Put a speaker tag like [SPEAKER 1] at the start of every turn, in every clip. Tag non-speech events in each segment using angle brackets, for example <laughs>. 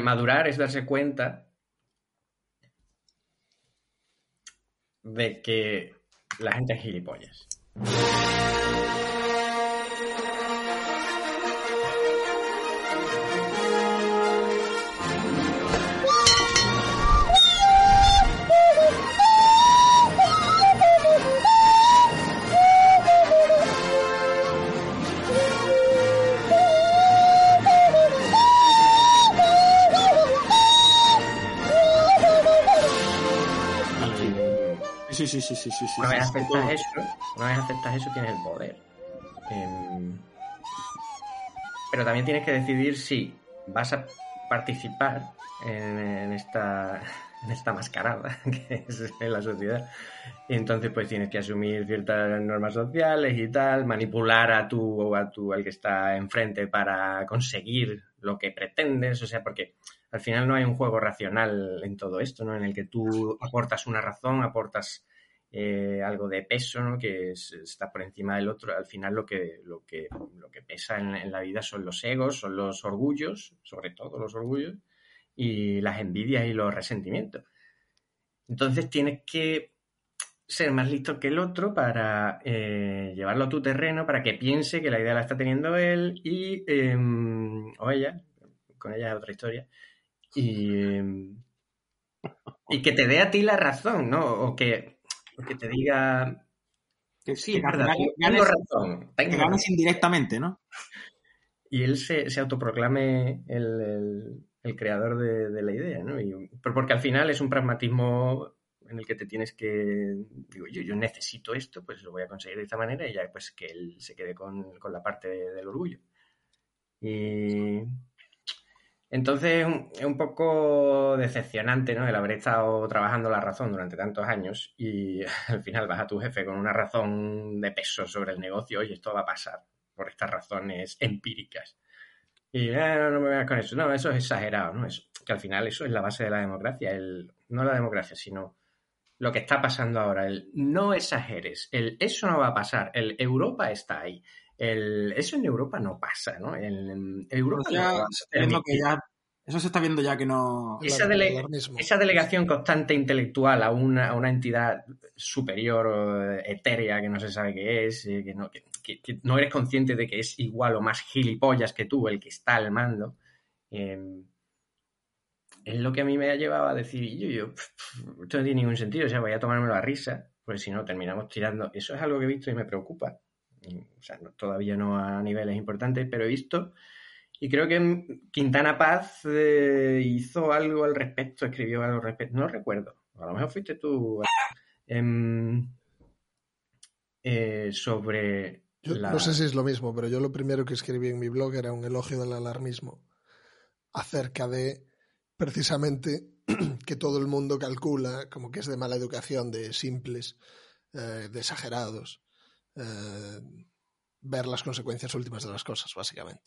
[SPEAKER 1] Madurar es darse cuenta de que la gente es gilipollas.
[SPEAKER 2] Sí, sí, sí, sí, sí.
[SPEAKER 1] Una vez
[SPEAKER 2] sí,
[SPEAKER 1] aceptas eso, una vez aceptas eso tienes el poder. Em, pero también tienes que decidir si vas a participar en, en esta <laughs> en esta mascarada <laughs> que es en la sociedad. Y entonces pues tienes que asumir ciertas normas sociales y tal, manipular a tu o a tu al que está enfrente para conseguir lo que pretendes, o sea, porque al final no hay un juego racional en todo esto, ¿no? En el que tú aportas una razón, aportas eh, algo de peso, ¿no? Que es- está por encima del otro. Al final lo que, lo que, lo que pesa en, en la vida son los egos, son los orgullos, sobre todo los orgullos, y las envidias y los resentimientos. Entonces tienes que ser más listo que el otro para eh, llevarlo a tu terreno, para que piense que la idea la está teniendo él y em, o ella, con ella es otra historia, y, em, y que te dé a ti la razón, ¿no? O que, que te diga,
[SPEAKER 2] Que,
[SPEAKER 1] sí,
[SPEAKER 2] que
[SPEAKER 1] verdad,
[SPEAKER 2] ganes-
[SPEAKER 1] tengo
[SPEAKER 2] ganes-
[SPEAKER 1] razón,
[SPEAKER 2] que
[SPEAKER 1] tengo
[SPEAKER 2] ganes
[SPEAKER 1] razón.
[SPEAKER 2] indirectamente, ¿no?
[SPEAKER 1] y él se, se autoproclame el, el- el creador de, de la idea, ¿no? Y- pero porque al final es un pragmatismo en el que te tienes que, digo, yo, yo necesito esto, pues lo voy a conseguir de esta manera y ya pues que él se quede con, con la parte de- del orgullo. Y entonces es un, poco decepcionante, ¿no? El haber estado trabajando la razón durante tantos años y <laughs> al final vas a tu jefe con una razón de peso sobre el negocio y esto va a pasar por estas razones empíricas. Y "Ah, no, no me veas con eso. No, eso es exagerado, ¿no? Que al final eso es la base de la democracia. No la democracia, sino lo que está pasando ahora. El no exageres. El eso no va a pasar. El Europa está ahí. El, eso en Europa no pasa, ¿no? En Europa
[SPEAKER 2] Pues
[SPEAKER 1] no
[SPEAKER 2] que ya- eso se está viendo ya que no.
[SPEAKER 1] Esa, dele- delegación constante intelectual a una, a una entidad superior o etérea que no se sabe qué es, eh, que no, que- que- que no eres consciente de que es igual o más gilipollas que tú el que está al mando, eh, es lo que a mí me ha llevado a decir, yo, yo, esto no tiene ningún sentido, o sea, voy a tomármelo a risa, pues si no, terminamos tirando. Eso es algo que he visto y me preocupa. O sea, no- todavía no a niveles importantes, pero he visto y creo que Quintana Paz eh, hizo algo al respecto, escribió algo al respecto. No recuerdo. A lo mejor fuiste tú. em, eh, sobre.
[SPEAKER 3] Yo
[SPEAKER 1] la-
[SPEAKER 3] no sé si es lo mismo, pero yo lo primero que escribí en mi blog era un elogio del alarmismo acerca de precisamente <clears throat> que todo el mundo calcula como que es de mala educación, de simples, eh, de exagerados, eh, ver las consecuencias últimas de las cosas, básicamente.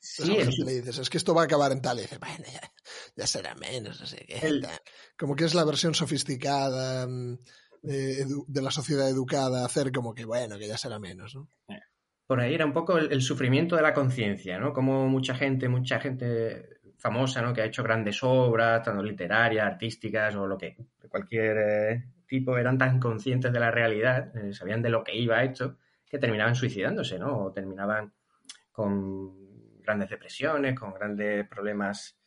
[SPEAKER 1] Sí,
[SPEAKER 3] Entonces,
[SPEAKER 1] el-
[SPEAKER 3] gente le dices, es que esto va a acabar en tal, y dice, bueno, ya, ya será menos, no sé qué.
[SPEAKER 1] El-
[SPEAKER 3] tal". Como que es la versión sofisticada mm, eh, de la sociedad educada, hacer como que, bueno, que ya será menos, ¿no?
[SPEAKER 1] por ahí era un poco el, el sufrimiento de la conciencia, ¿no? Como mucha gente, mucha gente famosa, ¿no? Que ha hecho grandes obras, tanto literarias, artísticas o lo que, cualquier eh, tipo, eran tan conscientes de la realidad, eh, sabían de lo que iba esto, que terminaban suicidándose, ¿no? O terminaban con grandes depresiones, con grandes problemas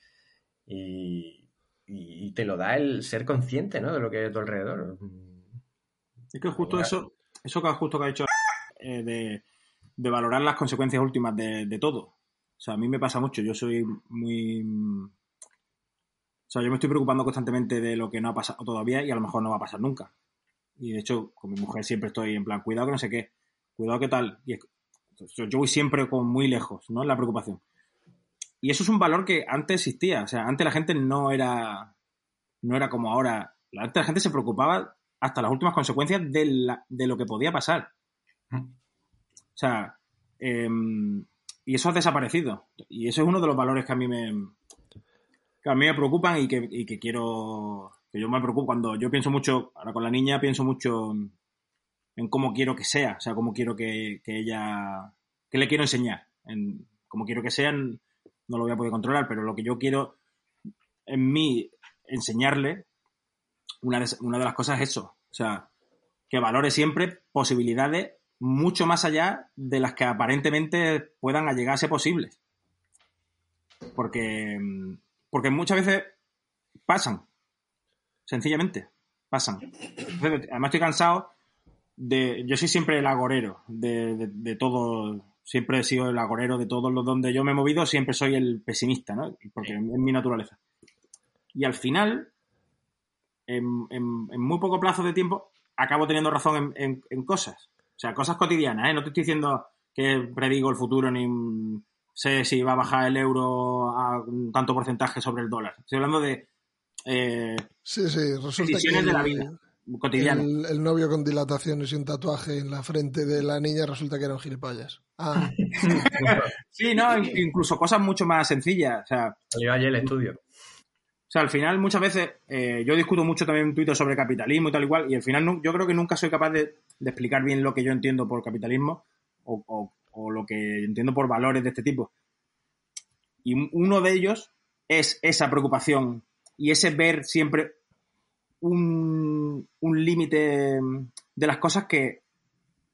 [SPEAKER 1] y, y- te lo da el ser consciente, ¿no? De lo que hay a tu alrededor.
[SPEAKER 2] Es que justo eso, eso que justo que ha dicho eh, de, de valorar las consecuencias últimas de, de todo. O sea, a mí me pasa mucho. Yo soy muy. Mm, O sea, yo me estoy preocupando constantemente de lo que no ha pasado todavía y a lo mejor no va a pasar nunca. Y de hecho, con mi mujer siempre estoy en plan, cuidado que no sé qué, cuidado que tal. Y es- yo voy siempre con muy lejos, ¿no? En la preocupación. Y eso es un valor que antes existía. O sea, antes la gente no era. No era como ahora. Antes la gente se preocupaba hasta las últimas consecuencias de, la- de lo que podía pasar. O sea, em, y eso ha desaparecido. Y eso es uno de los valores que a mí me, que a mí me preocupan y que, y que quiero, que yo me preocupo cuando yo pienso mucho, ahora con la niña pienso mucho en cómo quiero que sea, o sea, cómo quiero que, que ella, qué le quiero enseñar, en cómo quiero que sean, no lo voy a poder controlar, pero lo que yo quiero en mí enseñarle, una de, una de las cosas es eso, o sea, que valore siempre posibilidades mucho más allá de las que aparentemente puedan llegarse posibles. Porque, mm, porque muchas veces pasan. Sencillamente, pasan. Entonces, Además estoy cansado de... Yo soy siempre el agorero de, de- de todo... Siempre he sido el agorero de todos los donde yo me he movido, siempre soy el pesimista, ¿no? Porque es mi naturaleza. Y al final, en, en- en muy poco plazo de tiempo, acabo teniendo razón en, en- en cosas. O sea, cosas cotidianas, ¿eh? No te estoy diciendo que predigo el futuro ni sé si va a bajar el euro a un tanto porcentaje sobre el dólar. Estoy hablando de eh,
[SPEAKER 3] Sí, sí, resulta que
[SPEAKER 2] de la
[SPEAKER 3] el-
[SPEAKER 2] vida cotidianas.
[SPEAKER 3] El, el novio con dilataciones y un tatuaje en la frente de la niña resulta que era un gilipollas. Ah, <laughs>
[SPEAKER 2] Sí, no, in- incluso cosas mucho más sencillas. O sea,
[SPEAKER 1] Salió ayer el estudio.
[SPEAKER 2] O sea, al final muchas veces eh, yo discuto mucho también en Twitter sobre capitalismo y tal igual, y al final yo creo que nunca soy capaz de, de explicar bien lo que yo entiendo por capitalismo o, o- o lo que entiendo por valores de este tipo. Y un- uno de ellos es esa preocupación y ese ver siempre un, un límite de las cosas que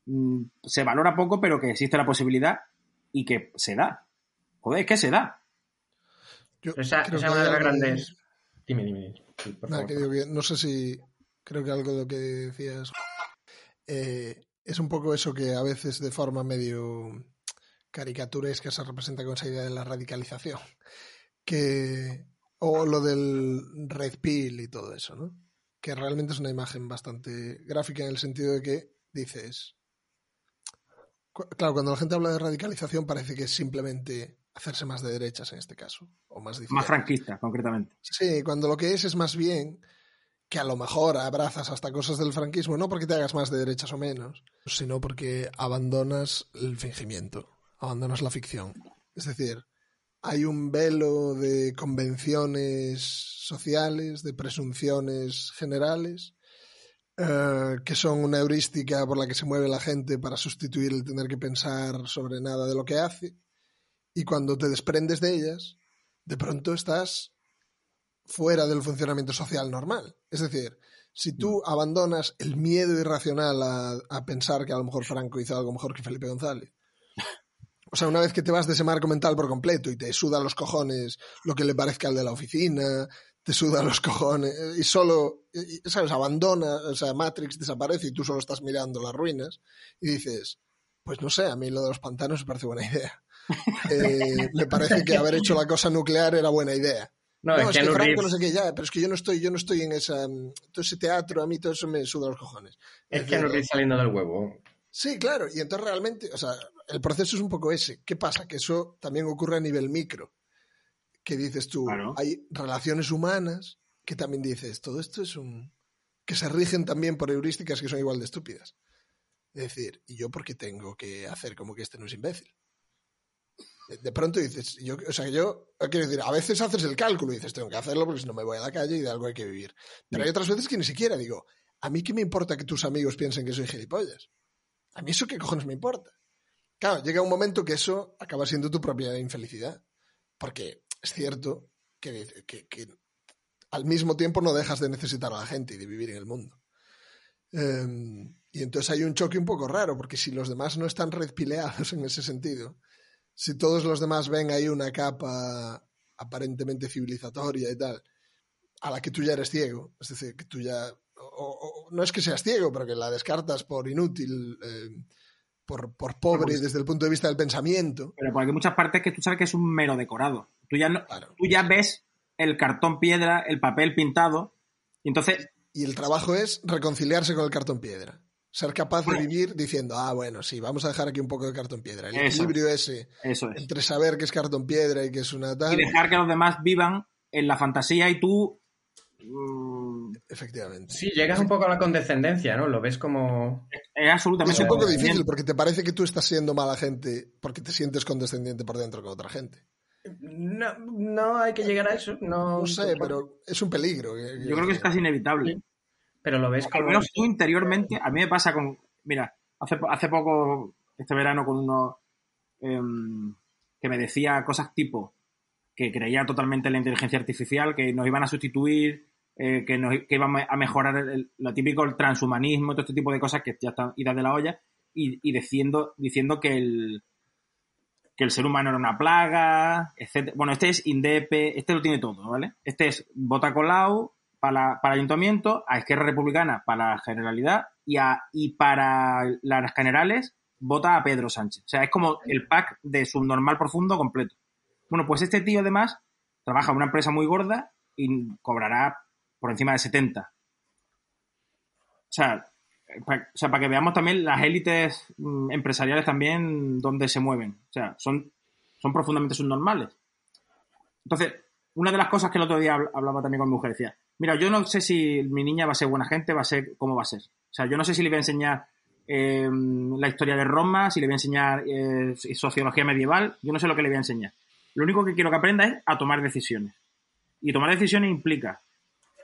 [SPEAKER 2] mm, se valora poco, pero que existe la posibilidad y que se da. Joder, es que se da.
[SPEAKER 3] yo
[SPEAKER 1] Esa, es una de las grandes. Dime, dime. dime. Sí, por
[SPEAKER 3] Nada,
[SPEAKER 1] favor.
[SPEAKER 3] que digo que no sé si creo que algo de lo que decías eh, es un poco eso que a veces de forma medio caricaturesca se representa con esa idea de la radicalización que o lo del red pill y todo eso, ¿no? Que realmente es una imagen bastante gráfica en el sentido de que dices claro, cuando la gente habla de radicalización parece que es simplemente hacerse más de derechas en este caso o más de
[SPEAKER 2] Más franquista, concretamente.
[SPEAKER 3] Sí, cuando lo que es es más bien que a lo mejor abrazas hasta cosas del franquismo, no porque te hagas más de derechas o menos, sino porque abandonas el fingimiento, abandonas la ficción. Es decir, hay un velo de convenciones sociales, de presunciones generales, eh, que son una heurística por la que se mueve la gente para sustituir el tener que pensar sobre nada de lo que hace. Y cuando te desprendes de ellas, de pronto estás fuera del funcionamiento social normal. Es decir, si tú abandonas el miedo irracional a, a pensar que a lo mejor Franco hizo algo mejor que Felipe González, <laughs> o sea, una vez que te vas de ese marco mental por completo y te suda los cojones lo que le parezca al de la oficina, te suda los cojones y solo, y- ¿sabes? Abandona, o sea, Matrix desaparece y tú solo estás mirando las ruinas y dices, pues no sé, a mí lo de los pantanos me parece buena idea. <laughs> Eh, me parece que haber hecho la cosa nuclear era buena idea.
[SPEAKER 1] No,
[SPEAKER 3] No,
[SPEAKER 1] es
[SPEAKER 3] es que
[SPEAKER 1] Keanu
[SPEAKER 3] Franco no sé qué ya, pero es que yo no estoy, yo no estoy en esa, mm, todo ese teatro, a mí todo eso me suda los cojones.
[SPEAKER 1] Es
[SPEAKER 3] decir,
[SPEAKER 1] Keanu Reeves saliendo del huevo.
[SPEAKER 3] Sí, claro, y entonces realmente, o sea, el proceso es un poco ese. ¿Qué pasa? Que eso también ocurre a nivel micro. Que dices tú,
[SPEAKER 2] Claro.
[SPEAKER 3] hay relaciones humanas que también dices, todo esto es un... que se rigen también por heurísticas que son igual de estúpidas. Es decir, ¿y yo por qué tengo que hacer como que este no es imbécil? De- pronto dices, yo, o sea, yo, quiero decir, a veces haces el cálculo y dices, tengo que hacerlo porque si no me voy a la calle y de algo hay que vivir. Pero hay otras veces que ni siquiera digo, a mí qué me importa que tus amigos piensen que soy gilipollas. A mí eso qué cojones me importa. Claro, llega un momento que eso acaba siendo tu propia infelicidad. Porque es cierto que, que- que al mismo tiempo no dejas de necesitar a la gente y de vivir en el mundo. Eh, y entonces hay un choque un poco raro, porque si los demás no están redpileados en ese sentido, si todos los demás ven ahí una capa aparentemente civilizatoria y tal, a la que tú ya eres ciego, es decir, que tú ya, o- o- no es que seas ciego, pero que la descartas por inútil, eh, por, por pobre
[SPEAKER 2] Pues-
[SPEAKER 3] desde el punto de vista del pensamiento.
[SPEAKER 2] Pero porque hay muchas partes que tú sabes que es un mero decorado. Tú ya, no,
[SPEAKER 3] Claro.
[SPEAKER 2] tú ya ves el cartón piedra, el papel pintado, y entonces
[SPEAKER 3] Y el trabajo es reconciliarse con el cartón piedra. Ser capaz de vivir diciendo, ah, bueno, sí, vamos a dejar aquí un poco de cartón piedra. El
[SPEAKER 2] Eso.
[SPEAKER 3] equilibrio ese
[SPEAKER 2] eso es.
[SPEAKER 3] entre saber que es cartón piedra y que es una tal.
[SPEAKER 2] Y dejar que los demás vivan en la fantasía y tú... mm,
[SPEAKER 3] Efectivamente.
[SPEAKER 1] Sí, llegas un poco a la condescendencia, ¿no? Lo ves como...
[SPEAKER 2] es absolutamente...
[SPEAKER 3] Es un poco difícil porque te parece que tú estás siendo mala gente porque te sientes condescendiente por dentro con otra gente.
[SPEAKER 1] No, no hay que llegar a eso. No,
[SPEAKER 3] No sé, pero es un peligro.
[SPEAKER 2] Yo creo que es casi inevitable.
[SPEAKER 1] Pero lo ves
[SPEAKER 2] Al
[SPEAKER 1] como...
[SPEAKER 2] menos tú interiormente, a mí me pasa con. Mira, hace, hace poco, este verano, con uno em, que me decía cosas tipo que creía totalmente en la inteligencia artificial, que nos iban a sustituir, eh, que, nos, que iban a mejorar el- lo típico, el transhumanismo, todo este tipo de cosas que ya están idas de la olla, y, y diciendo, diciendo que el que el ser humano era una plaga, etc. Bueno, este es INDEP, este lo tiene todo, ¿vale? Este es Bota Colau para, para el ayuntamiento, a Esquerra Republicana para la Generalidad y, a, y para las generales vota a Pedro Sánchez. O sea, es como el pack de subnormal profundo completo. Bueno, pues este tío además trabaja en una empresa muy gorda y cobrará por encima de 70. O sea, pa- o sea, para que veamos también las élites mm, empresariales también donde se mueven. O sea, son, son profundamente subnormales. Entonces, una de las cosas que el otro día habl- hablaba también con mi mujer, decía, mira, yo no sé si mi niña va a ser buena gente, va a ser cómo va a ser. O sea, yo no sé si le voy a enseñar eh, la historia de Roma, si le voy a enseñar eh, sociología medieval, yo no sé lo que le voy a enseñar. Lo único que quiero que aprenda es a tomar decisiones. Y tomar decisiones implica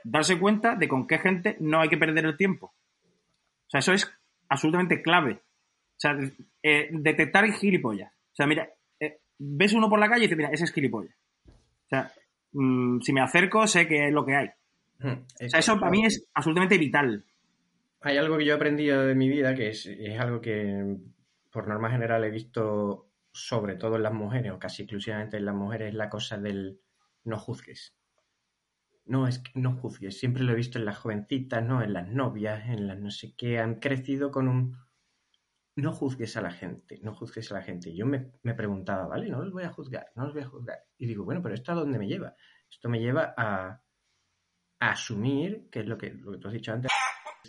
[SPEAKER 2] darse cuenta de con qué gente no hay que perder el tiempo. O sea, eso es absolutamente clave. O sea, eh, detectar gilipollas. O sea, mira, eh, ves uno por la calle y te mira, ese es gilipollas. O sea, mm, si me acerco sé que es lo que hay.
[SPEAKER 1] Hmm,
[SPEAKER 2] O sea, eso para mí es absolutamente vital.
[SPEAKER 1] Hay algo que yo he aprendido de mi vida que es, es algo que por norma general he visto sobre todo en las mujeres o casi exclusivamente en las mujeres es la cosa del no juzgues. No, es que no juzgues. Siempre lo he visto en las jovencitas, ¿no? En las novias, en las no sé qué. Han crecido con un... No juzgues a la gente, no juzgues a la gente. Y Yo me, me preguntaba, ¿vale? No los voy a juzgar, no los voy a juzgar. Y digo, bueno, pero ¿esto a dónde me lleva? Esto me lleva a asumir, que es lo que, lo que tú has dicho antes,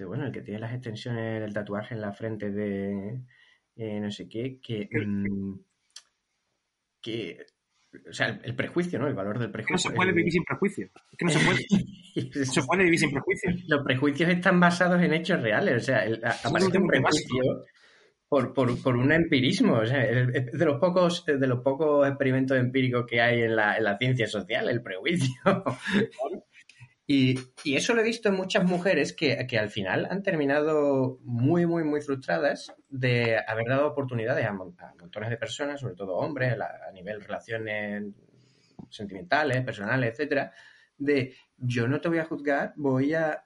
[SPEAKER 1] bueno, el que tiene las extensiones, el tatuaje en la frente de eh, no sé qué, que, mm, que o sea, el, el prejuicio, ¿no? El valor del
[SPEAKER 2] Es que no
[SPEAKER 1] prejuicio.
[SPEAKER 2] se puede vivir sin prejuicio. Es que no se puede. <laughs> No se puede vivir sin prejuicio.
[SPEAKER 1] Los prejuicios están basados en hechos reales, o sea, el- aparece un prejuicio por, por, por un empirismo, o sea, es de los pocos de los pocos experimentos empíricos que hay en la, en la ciencia social, el prejuicio. <laughs> Y, eso lo he visto en muchas mujeres que, que al final han terminado muy, muy, muy frustradas de haber dado oportunidades a, a montones de personas, sobre todo hombres, la- a nivel relaciones sentimentales, personales, etcétera, de yo no te voy a juzgar, voy a,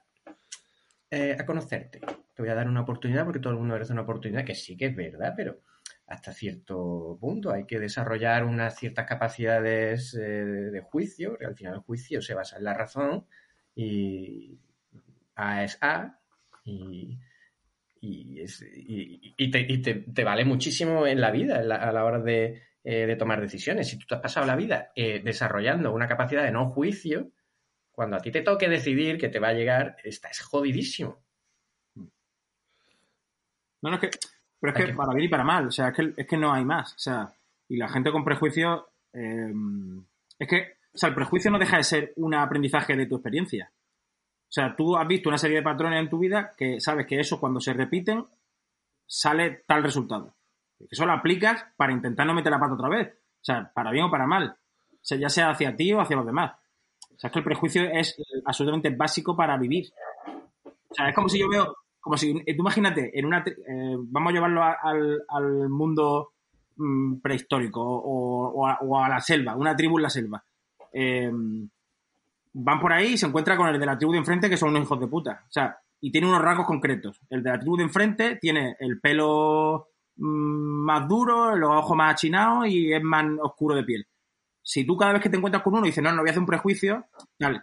[SPEAKER 1] eh, a conocerte. Te voy a dar una oportunidad porque todo el mundo merece una oportunidad, que sí que es verdad, pero hasta cierto punto hay que desarrollar unas ciertas capacidades eh, de juicio, porque al final el juicio se basa en la razón y A es A y, y, es- y- y te, y te- te vale muchísimo en la vida en la- a la hora de, eh, de tomar decisiones. Si tú te has pasado la vida eh, desarrollando una capacidad de no juicio, cuando a ti te toque decidir que te va a llegar, estás jodidísimo.
[SPEAKER 2] No, no, es que, pero es que
[SPEAKER 1] que-
[SPEAKER 2] para bien y para mal, o sea, es que, es que no hay más. O sea, y la gente con prejuicio, eh, es que, o sea, el prejuicio no deja de ser un aprendizaje de tu experiencia. O sea, tú has visto una serie de patrones en tu vida que sabes que eso cuando se repiten sale tal resultado. Eso lo aplicas para intentar no meter la pata otra vez. O sea, para bien o para mal. O sea, ya sea hacia ti o hacia los demás. O sea, es que el prejuicio es absolutamente básico para vivir. O sea, es como si yo veo, como si, eh, tú imagínate, en una, eh, vamos a llevarlo al, al mundo mm, prehistórico o, o a, o a la selva, una tribu en la selva. Eh, van por ahí y se encuentra con el de la tribu de enfrente que son unos hijos de puta. O sea, y tiene unos rasgos concretos. El de la tribu de enfrente tiene el pelo mm, más duro, los ojos más achinados y es más oscuro de piel. Si tú cada vez que te encuentras con uno dices, no, no voy a hacer un prejuicio,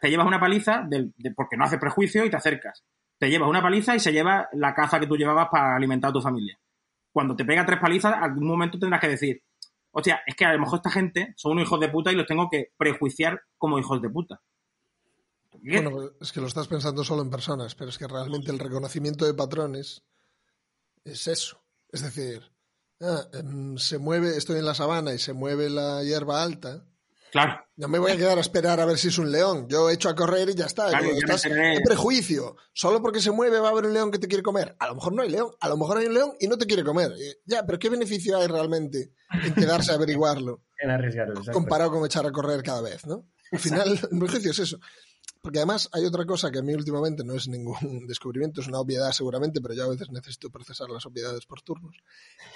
[SPEAKER 2] te llevas una paliza porque no haces prejuicio y te acercas. Te llevas una paliza y se lleva la caza que tú llevabas para alimentar a tu familia. cuando te pega tres palizas, algún momento tendrás que decir, hostia, es que a lo mejor esta gente son unos hijos de puta y los tengo que prejuiciar como hijos de puta.
[SPEAKER 3] Bueno, pues es que lo estás pensando solo en personas, pero es que realmente el reconocimiento de patrones es eso. Es decir, ah, em, se mueve, estoy en la sabana y se mueve la hierba alta.
[SPEAKER 2] Claro.
[SPEAKER 3] No me voy a quedar a esperar a ver si es un león. Yo echo a correr y ya está.
[SPEAKER 2] Claro,
[SPEAKER 3] estás en prejuicio. Solo porque se mueve va a haber un león que te quiere comer. A lo mejor no hay león. A lo mejor hay un león y no te quiere comer. Ya, pero ¿qué beneficio hay realmente en quedarse a averiguarlo? <laughs>
[SPEAKER 1] En arriesgarlo,
[SPEAKER 3] comparado con echar a correr cada vez, ¿no? Al final, <laughs> el prejuicio es eso. Porque además hay otra cosa que a mí últimamente no es ningún <laughs> descubrimiento, es una obviedad seguramente, pero yo a veces necesito procesar las obviedades por turnos. <laughs>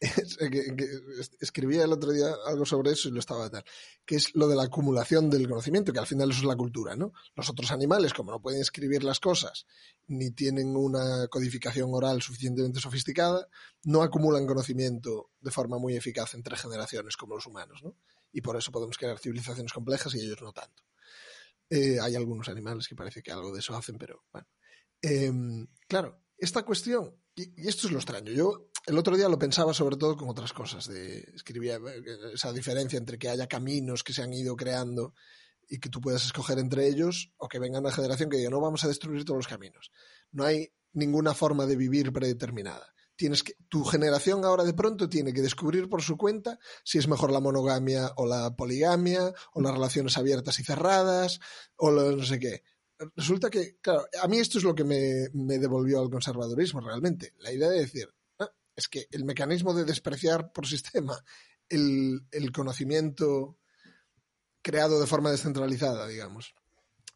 [SPEAKER 3] Es- escribía el otro día algo sobre eso y lo estaba tal, que es lo de la acumulación del conocimiento, que al final eso es la cultura, ¿no? Los otros animales, como no pueden escribir las cosas, ni tienen una codificación oral suficientemente sofisticada, no acumulan conocimiento de forma muy eficaz entre generaciones como los humanos, ¿no? Y por eso podemos crear civilizaciones complejas y ellos no tanto. Eh, hay algunos animales que parece que algo de eso hacen, pero bueno. Em, claro, esta cuestión, y, esto es lo extraño, yo el otro día lo pensaba sobre todo con otras cosas, de, escribía eh, esa diferencia entre que haya caminos que se han ido creando y que tú puedas escoger entre ellos, o que venga una generación que diga, no vamos a destruir todos los caminos. No hay ninguna forma de vivir predeterminada. Tienes que, tu generación ahora de pronto tiene que descubrir por su cuenta si es mejor la monogamia o la poligamia, o las relaciones abiertas y cerradas, o no sé qué. Resulta que, claro, a mí esto es lo que me, devolvió al conservadurismo realmente. La idea de decir, "Ah, es que el mecanismo de despreciar por sistema el conocimiento creado de forma descentralizada, digamos,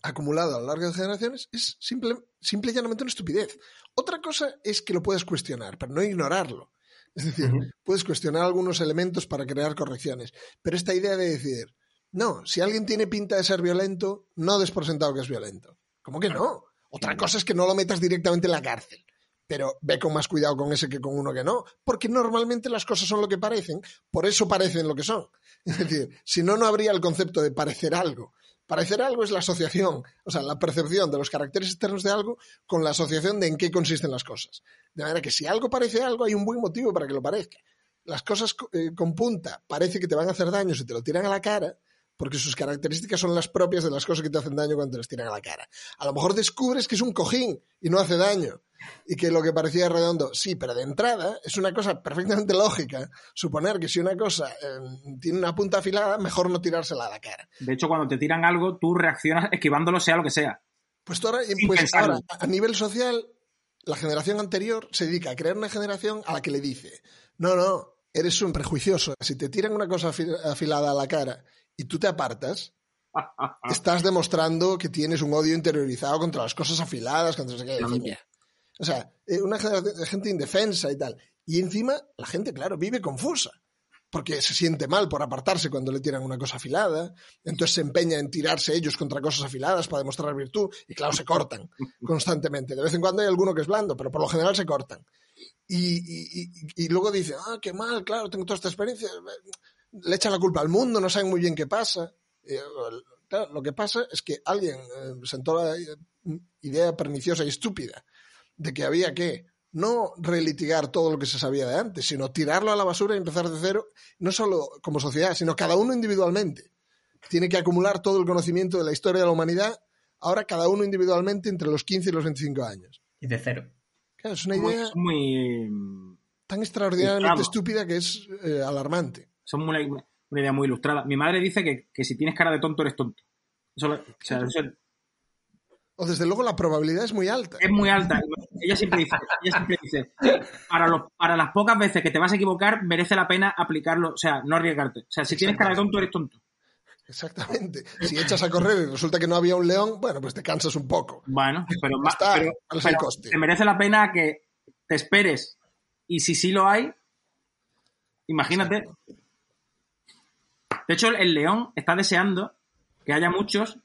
[SPEAKER 3] acumulado a lo largo de generaciones, es simple, simple y llanamente una estupidez. Otra cosa es que lo puedes cuestionar, pero no ignorarlo. Es decir, puedes cuestionar algunos elementos para crear correcciones. Pero esta idea de decir, no, si alguien tiene pinta de ser violento, no des por sentado que es violento. ¿Cómo que no? Otra cosa es que no lo metas directamente en la cárcel. Pero ve con más cuidado con ese que con uno que no. Porque normalmente las cosas son lo que parecen, por eso parecen lo que son. Es decir, si no, no habría el concepto de parecer algo. Parecer algo es la asociación, o sea, la percepción de los caracteres externos de algo con la asociación de en qué consisten las cosas. De manera que si algo parece algo, hay un buen motivo para que lo parezca. Las cosas co- eh, con punta parece que te van a hacer daño si te lo tiran a la cara, porque sus características son las propias de las cosas que te hacen daño cuando te las tiran a la cara. A lo mejor descubres que es un cojín y no hace daño, y que lo que parecía redondo, sí, pero de entrada es una cosa perfectamente lógica suponer que si una cosa eh, tiene una punta afilada, mejor no tirársela a la cara.
[SPEAKER 2] De hecho, cuando te tiran algo, tú reaccionas esquivándolo, sea lo que sea.
[SPEAKER 3] Pues, ahora, pues ahora, a nivel social, la generación anterior se dedica a crear una generación a la que le dice, no, no, eres un prejuicioso. Si te tiran una cosa afi- afilada a la cara y tú te apartas, <laughs> estás demostrando que tienes un odio interiorizado contra las cosas afiladas, contra no sé qué. O sea, eh, una gente indefensa y tal. Y encima, la gente, claro, vive confusa. Porque se siente mal por apartarse cuando le tiran una cosa afilada. Entonces se empeña en tirarse ellos contra cosas afiladas para demostrar virtud. Y claro, se cortan <laughs> constantemente. De vez en cuando hay alguno que es blando, pero por lo general se cortan. Y, y- y- y luego dice, ah, qué mal, claro, tengo toda esta experiencia. Le echan la culpa al mundo, no saben muy bien qué pasa. Eh, claro, lo que pasa es que alguien eh, sentó la idea perniciosa y estúpida de que había que no relitigar todo lo que se sabía de antes, sino tirarlo a la basura y empezar de cero, no solo como sociedad, sino cada uno individualmente. Tiene que acumular todo el conocimiento de la historia de la humanidad, ahora cada uno individualmente entre los 15 y los 25 años.
[SPEAKER 1] Y de cero.
[SPEAKER 3] Claro, es una idea
[SPEAKER 2] muy.
[SPEAKER 3] tan extraordinariamente estúpida que es eh, alarmante.
[SPEAKER 2] Son una, una idea muy ilustrada. Mi madre dice que, que si tienes cara de tonto, eres tonto. Eso, o sea, eso
[SPEAKER 3] O desde luego la probabilidad es muy alta.
[SPEAKER 2] es muy alta. Ella siempre dice, ella siempre dice para, los, para las pocas veces que te vas a equivocar, merece la pena aplicarlo, o sea, no arriesgarte. O sea, si tienes cara de tonto, eres tonto.
[SPEAKER 3] Exactamente. Si echas a correr y resulta que no había un león, bueno, pues te cansas un poco.
[SPEAKER 2] Bueno, pero,
[SPEAKER 3] Ya
[SPEAKER 2] ma-
[SPEAKER 3] está,
[SPEAKER 2] pero-
[SPEAKER 3] ¿cuál es el
[SPEAKER 2] pero
[SPEAKER 3] coste?
[SPEAKER 2] te merece la pena que te esperes. Y si sí lo hay, imagínate. De hecho, el- león está deseando que haya muchos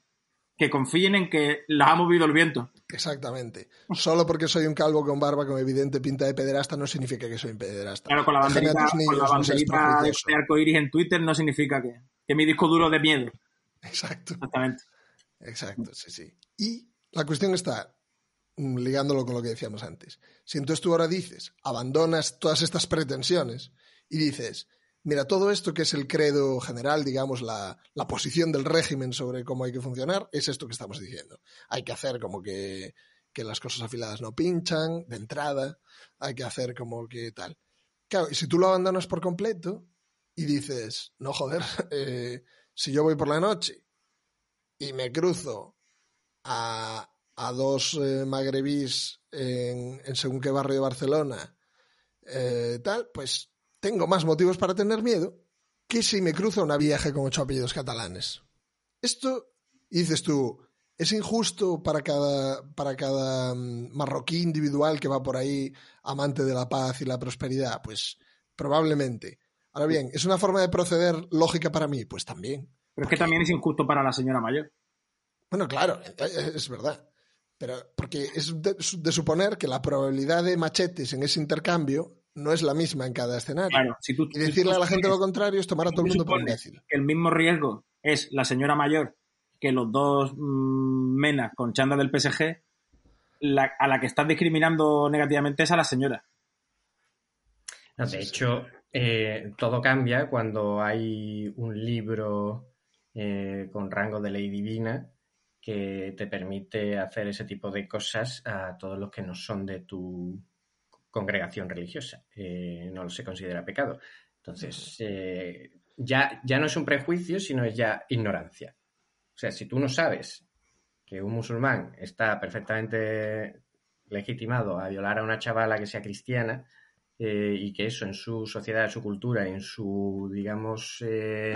[SPEAKER 2] que confíen en que las ha movido el viento.
[SPEAKER 3] Exactamente. Solo porque soy un calvo con barba con evidente pinta de pederasta no significa que soy un pederasta.
[SPEAKER 2] Claro, con la banderita, con la de arcoiris en Twitter no significa que, que mi disco duro de miedo.
[SPEAKER 3] Exacto.
[SPEAKER 2] Exactamente.
[SPEAKER 3] Exacto, sí, sí. Y la cuestión está, mm, ligándolo con lo que decíamos antes, si entonces tú ahora dices, abandonas todas estas pretensiones y dices, mira, todo esto que es el credo general, digamos, la, la posición del régimen sobre cómo hay que funcionar, es esto que estamos diciendo. Hay que hacer como que, que las cosas afiladas no pinchan, de entrada, hay que hacer como que tal. Claro, y si tú lo abandonas por completo y dices, no joder, <laughs> eh, si yo voy por la noche y me cruzo a, a dos eh, magrebís en, en según qué barrio de Barcelona, eh, tal, pues tengo más motivos para tener miedo que si me cruzo a una vieja con ocho apellidos catalanes. Esto, y dices tú, ¿es injusto para cada, para cada mm, marroquí individual que va por ahí amante de la paz y la prosperidad? Pues probablemente. Ahora bien, ¿es una forma de proceder lógica para mí? Pues también.
[SPEAKER 2] Pero es que también es injusto para la señora mayor.
[SPEAKER 3] Bueno, claro, eh, es verdad. Pero porque es de, de suponer que la probabilidad de machetes en ese intercambio no es la misma en cada escenario.
[SPEAKER 2] Claro, si tú,
[SPEAKER 3] Y decirle a la gente lo contrario es tomar a todo el mundo por imbécil.
[SPEAKER 2] el mismo riesgo es la señora mayor que los dos mm, menas con chanda del PSG, la- a la que estás discriminando negativamente es a la señora.
[SPEAKER 1] No, de hecho, eh, todo cambia cuando hay un libro eh, con rango de ley divina que te permite hacer ese tipo de cosas a todos los que no son de tu congregación religiosa. Eh, no se considera pecado. Entonces, eh, ya, ya no es un prejuicio, sino es ya ignorancia. O sea, si tú no sabes que un musulmán está perfectamente legitimado a violar a una chavala que sea cristiana, eh, y que eso en su sociedad, en su cultura, en su, digamos, eh,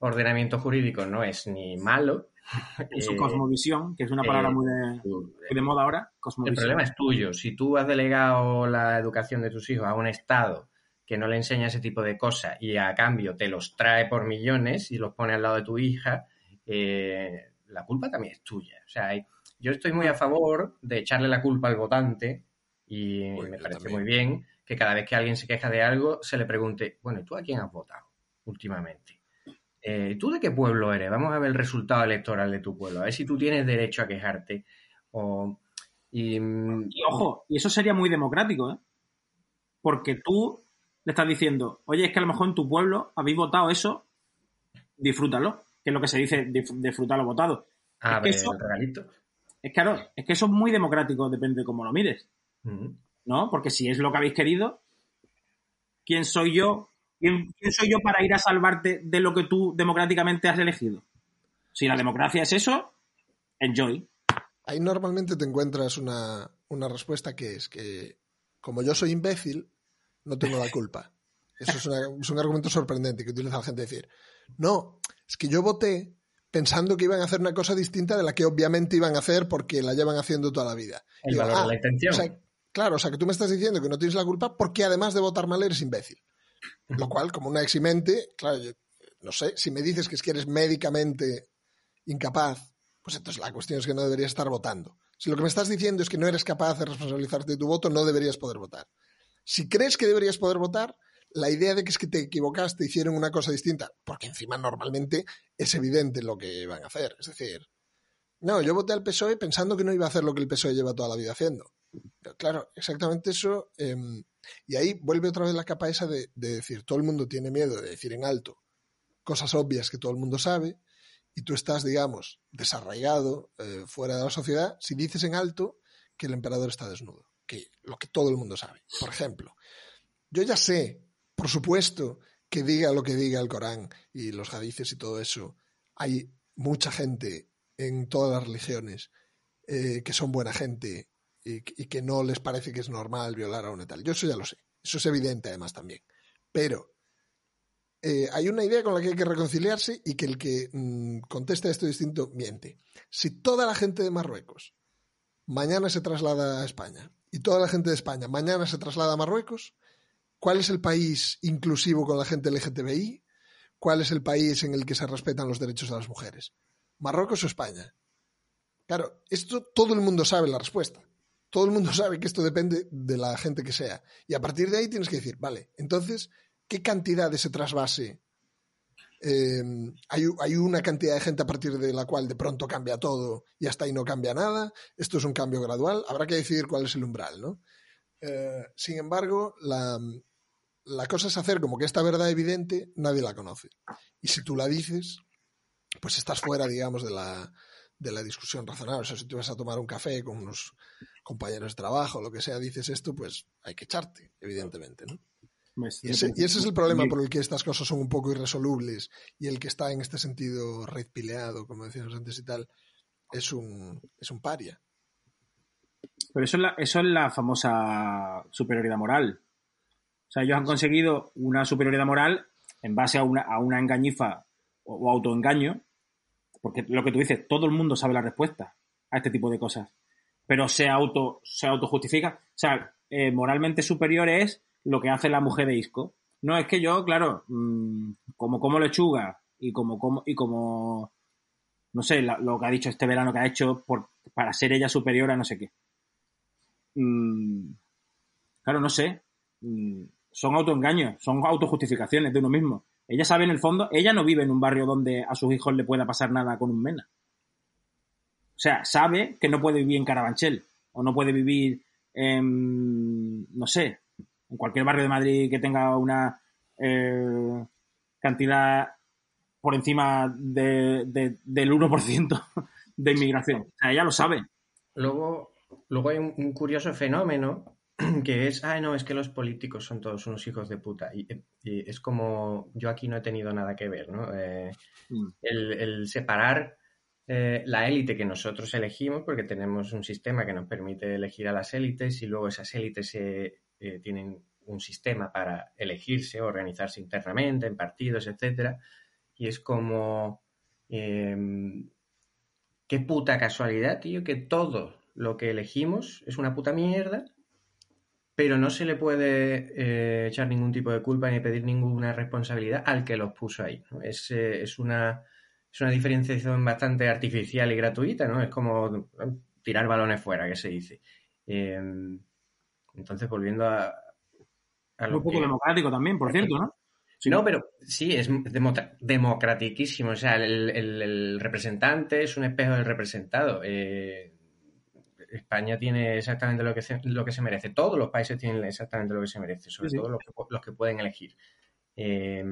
[SPEAKER 1] ordenamiento jurídico no es ni malo. <laughs>
[SPEAKER 2] En su
[SPEAKER 1] eh,
[SPEAKER 2] cosmovisión, que es una palabra muy de,
[SPEAKER 1] tú-
[SPEAKER 2] muy de moda ahora,
[SPEAKER 1] el
[SPEAKER 2] cosmovisión.
[SPEAKER 1] problema es tuyo. Si tú has delegado la educación de tus hijos a un Estado que no le enseña ese tipo de cosas y a cambio te los trae por millones y los pone al lado de tu hija, eh, la culpa también es tuya. O sea, yo estoy muy a favor de echarle la culpa al votante y
[SPEAKER 3] Bueno,
[SPEAKER 1] me parece muy bien que cada vez que alguien se queja de algo se le pregunte, bueno, ¿y tú a quién has votado últimamente? Eh, ¿Tú de qué pueblo eres? Vamos a ver el resultado electoral de tu pueblo, a ver si tú tienes derecho a quejarte. O, y, mm,
[SPEAKER 2] Y ojo, y eso sería muy democrático, ¿eh? Porque tú le estás diciendo, oye, es que a lo mejor en tu pueblo habéis votado eso, disfrútalo, que es lo que se dice, disfrutar lo votado.
[SPEAKER 1] abre
[SPEAKER 2] Es que eso-
[SPEAKER 1] regalito.
[SPEAKER 2] Es claro, es que eso es muy democrático, depende de cómo lo mires. ¿no? Porque si es lo que habéis querido, ¿quién soy yo? ¿Quién, quién soy yo para ir a salvarte de lo que tú democráticamente has elegido? Si la democracia es eso, enjoy.
[SPEAKER 3] Ahí normalmente te encuentras una, una respuesta que es que, como yo soy imbécil, no tengo la culpa. Eso es, una- es un argumento sorprendente que utiliza la gente decir, no, es que yo voté pensando que iban a hacer una cosa distinta de la que obviamente iban a hacer porque la llevan haciendo toda la vida.
[SPEAKER 1] El
[SPEAKER 3] Digo,
[SPEAKER 1] valor
[SPEAKER 3] "Ah,
[SPEAKER 1] de la intención.
[SPEAKER 3] o sea, claro, o sea que tú me estás diciendo que no tienes la culpa porque además de votar mal eres imbécil. Lo cual, como una eximente, claro, yo no sé, si me dices que es que eres médicamente incapaz, pues entonces la cuestión es que no deberías estar votando. Si lo que me estás diciendo es que no eres capaz de responsabilizarte de tu voto, no deberías poder votar. Si crees que deberías poder votar, la idea de que es que te equivocaste, hicieron una cosa distinta, porque encima normalmente es evidente lo que van a hacer. Es decir, no, yo voté al PSOE pensando que no iba a hacer lo que el PSOE lleva toda la vida haciendo. Pero claro, exactamente eso. eh, y ahí vuelve otra vez la capa esa de, de decir, todo el mundo tiene miedo de decir en alto cosas obvias que todo el mundo sabe, y tú estás, digamos, desarraigado eh, fuera de la sociedad si dices en alto que el emperador está desnudo, que lo que todo el mundo sabe. Por ejemplo, yo ya sé, por supuesto, que diga lo que diga el Corán y los hadices y todo eso, hay mucha gente en todas las religiones eh, que son buena gente y, que no les parece que es normal violar a una tal. Yo eso ya lo sé. Eso es evidente además también. Pero eh, hay una idea con la que hay que reconciliarse y que el que mm, contesta esto distinto miente. Si toda la gente de Marruecos mañana se traslada a España y toda la gente de España mañana se traslada a Marruecos, ¿cuál es el país inclusivo con la gente LGTBI? ¿Cuál es el país en el que se respetan los derechos de las mujeres? ¿Marruecos o España? Claro, esto todo el mundo sabe la respuesta. Todo el mundo <laughs> sabe que esto depende de la gente que sea. Y a partir de ahí tienes que decir, vale, entonces, ¿qué cantidad de ese trasvase eh, hay, hay, una cantidad de gente a partir de la cual de pronto cambia todo y hasta ahí no cambia nada. Esto es un cambio gradual. Habrá que decidir cuál es el umbral, ¿no? Eh, sin embargo, la, la cosa es hacer como que esta verdad evidente nadie la conoce. Y si tú la dices, pues estás fuera, digamos, de la, de la discusión razonable. O sea, si tú vas a tomar un café con unos compañeros de trabajo, lo que sea, dices esto, pues hay que echarte, evidentemente, ¿no? Pues, y, ese, y, ese, es el problema por el que estas cosas son un poco irresolubles y el que está en este sentido red pileado, como decíamos antes y tal, es un, es un paria.
[SPEAKER 2] Pero eso es, la, eso es la famosa superioridad moral. O sea, ellos han conseguido una superioridad moral en base a una, a una engañifa o, o autoengaño, porque lo que tú dices, todo el mundo sabe la respuesta a este tipo de cosas, pero se auto se autojustifica. O sea, eh, moralmente superior es lo que hace la mujer de Isco. No, es que yo, claro, mmm, como como lechuga y como, como y como no sé, lo que ha dicho este verano que ha hecho por, para ser ella superior a no sé qué. Mm, claro, no sé. Mm, son autoengaños, son autojustificaciones de uno mismo. Ella sabe en el fondo, ella no vive en un barrio donde a sus hijos le pueda pasar nada con un mena. O sea, sabe que no puede vivir en Carabanchel o no puede vivir en, no sé, en cualquier barrio de Madrid que tenga una eh, cantidad por encima de, de, del 1% de inmigración. O sea, ella lo sabe.
[SPEAKER 1] Luego, luego hay un, un curioso fenómeno <clears throat> que es, ah, no, es que los políticos son todos unos hijos de puta. Y, y es como, yo aquí no he tenido nada que ver, ¿no? Eh, mm. el, el, separar eh, la élite que nosotros elegimos, porque tenemos un sistema que nos permite elegir a las élites y luego esas élites eh, tienen un sistema para elegirse, organizarse internamente en partidos, etcétera. Y es como, em, qué puta casualidad, tío, que todo lo que elegimos es una puta mierda pero no se le puede eh, echar ningún tipo de culpa ni pedir ninguna responsabilidad al que los puso ahí. ¿no? Es, eh, es, una, es una diferenciación bastante artificial y gratuita, ¿no? Es como tirar balones fuera, que se dice. Eh, entonces, volviendo a...
[SPEAKER 2] a lo un poco que... democrático también, por cierto, ¿no?
[SPEAKER 1] Sí, no, pero sí, es democratiquísimo. O sea, el, el, el, representante es un espejo del representado. Eh, España tiene exactamente lo que, se, lo que se merece. Todos los países tienen exactamente lo que se merece, sobre sí, todo los que, los que, pueden elegir. Eh,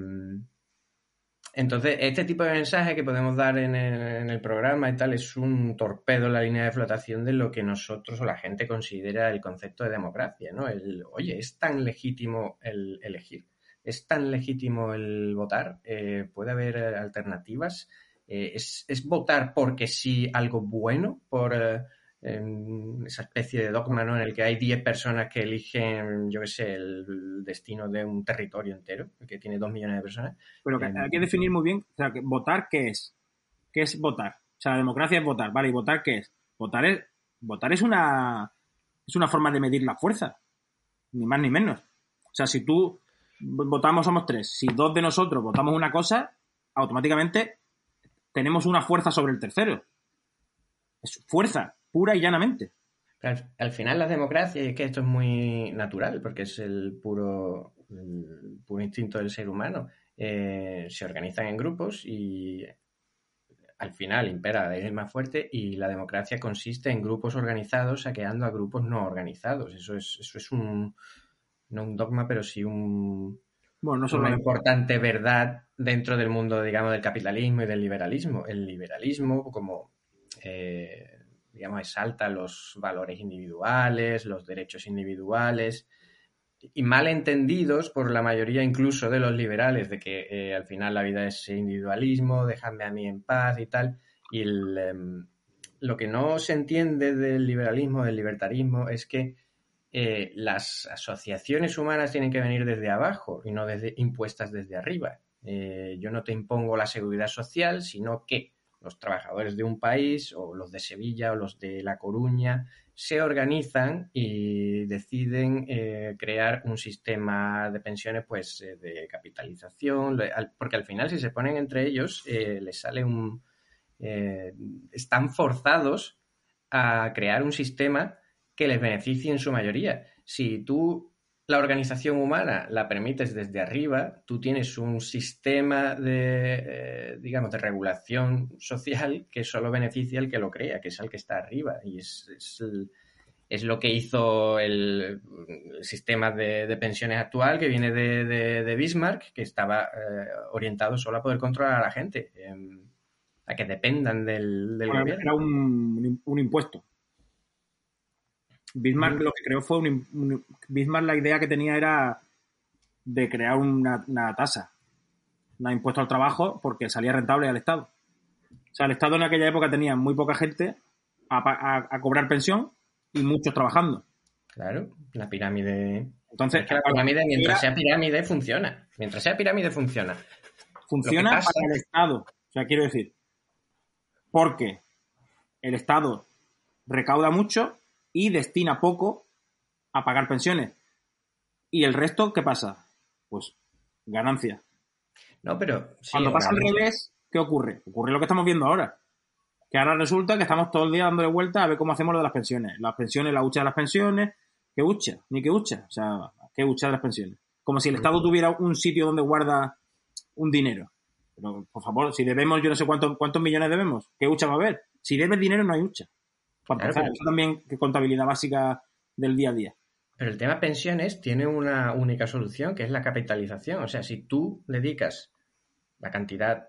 [SPEAKER 1] entonces, este tipo de mensaje que podemos dar en el, en el, programa y tal es un torpedo en la línea de flotación de lo que nosotros o la gente considera el concepto de democracia, ¿no? El, oye, es tan legítimo el elegir, es tan legítimo el votar, eh, puede haber alternativas, eh, es, es, votar porque sí algo bueno, por eh, en esa especie de dogma ¿no? en el que hay 10 personas que eligen, yo qué sé, el destino de un territorio entero, que tiene 2 millones de personas.
[SPEAKER 2] Pero que hay que definir muy bien, o sea, que votar, ¿qué es? ¿Qué es votar? O sea, la democracia es votar, ¿vale? ¿Y votar qué es? Votar es, votar es una, es una forma de medir la fuerza, ni más ni menos. O sea, si tú votamos, somos tres, si dos de nosotros votamos una cosa, automáticamente tenemos una fuerza sobre el tercero. Es fuerza, pura y llanamente.
[SPEAKER 1] Al, al, final las democracias, y es que esto es muy natural, porque es el puro, el puro instinto del ser humano, eh, se organizan en grupos y al final impera el más fuerte y la democracia consiste en grupos organizados saqueando a grupos no organizados. Eso es, eso es un, no un dogma, pero sí un,
[SPEAKER 2] bueno, no solo
[SPEAKER 1] una importante verdad dentro del mundo, digamos, del capitalismo y del liberalismo. El liberalismo como... Eh, digamos, exalta los valores individuales, los derechos individuales, y mal entendidos por la mayoría incluso de los liberales, de que eh, al final la vida es individualismo, déjame a mí en paz y tal. Y eh, lo que no se entiende del liberalismo, del libertarismo, es que eh, las asociaciones humanas tienen que venir desde abajo y no desde, impuestas desde arriba. Eh, yo no te impongo la seguridad social, sino que los trabajadores de un país o los de Sevilla o los de La Coruña se organizan y deciden eh, crear un sistema de pensiones pues eh, de capitalización, porque al final si se ponen entre ellos eh, les sale un... Están forzados a crear un sistema que les beneficie en su mayoría. Si tú la organización humana la permites desde arriba, tú tienes un sistema de, eh, digamos, de regulación social que solo beneficia al que lo crea, que es al que está arriba. Y es, es, el- es lo que hizo el, el sistema de, de pensiones actual, que viene de, de- de Bismarck, que estaba eh, orientado solo a poder controlar a la gente, em, a que dependan del, del
[SPEAKER 2] Bueno,
[SPEAKER 1] gobierno.
[SPEAKER 2] era un, un impuesto. Bismarck lo que creó fue un, Bismarck la idea que tenía era de crear una, una tasa, un impuesto al trabajo porque salía rentable al Estado. O sea, el Estado en aquella época tenía muy poca gente a, a- a cobrar pensión y muchos trabajando.
[SPEAKER 1] Claro, la pirámide.
[SPEAKER 2] Entonces,
[SPEAKER 1] Es que la pirámide, mientras sea pirámide, funciona. Mientras sea pirámide, funciona.
[SPEAKER 2] funciona
[SPEAKER 1] pasa-
[SPEAKER 2] para el Estado. O sea, quiero decir, porque el Estado recauda mucho y destina poco a pagar pensiones. ¿Y el resto qué pasa? Pues ganancia.
[SPEAKER 1] No, pero. sí,
[SPEAKER 2] Cuando pasa al revés, ¿qué ocurre? Ocurre lo que estamos viendo ahora. Que ahora resulta que estamos todo el día dándole vuelta a ver cómo hacemos lo de las pensiones. Las pensiones, la hucha de las pensiones. ¿Qué hucha? Ni qué hucha. O sea, ¿qué hucha de las pensiones? Como si el Estado tuviera un sitio donde guarda un dinero. Pero, por favor, si debemos, yo no sé cuántos, cuántos millones debemos, ¿qué hucha va a haber? Si debes dinero, no hay hucha. Para
[SPEAKER 1] Claro,
[SPEAKER 2] empezar,
[SPEAKER 1] pero-
[SPEAKER 2] eso también que contabilidad básica del día a día.
[SPEAKER 1] Pero el tema pensiones tiene una única solución, que es la capitalización. O sea, si tú dedicas la cantidad,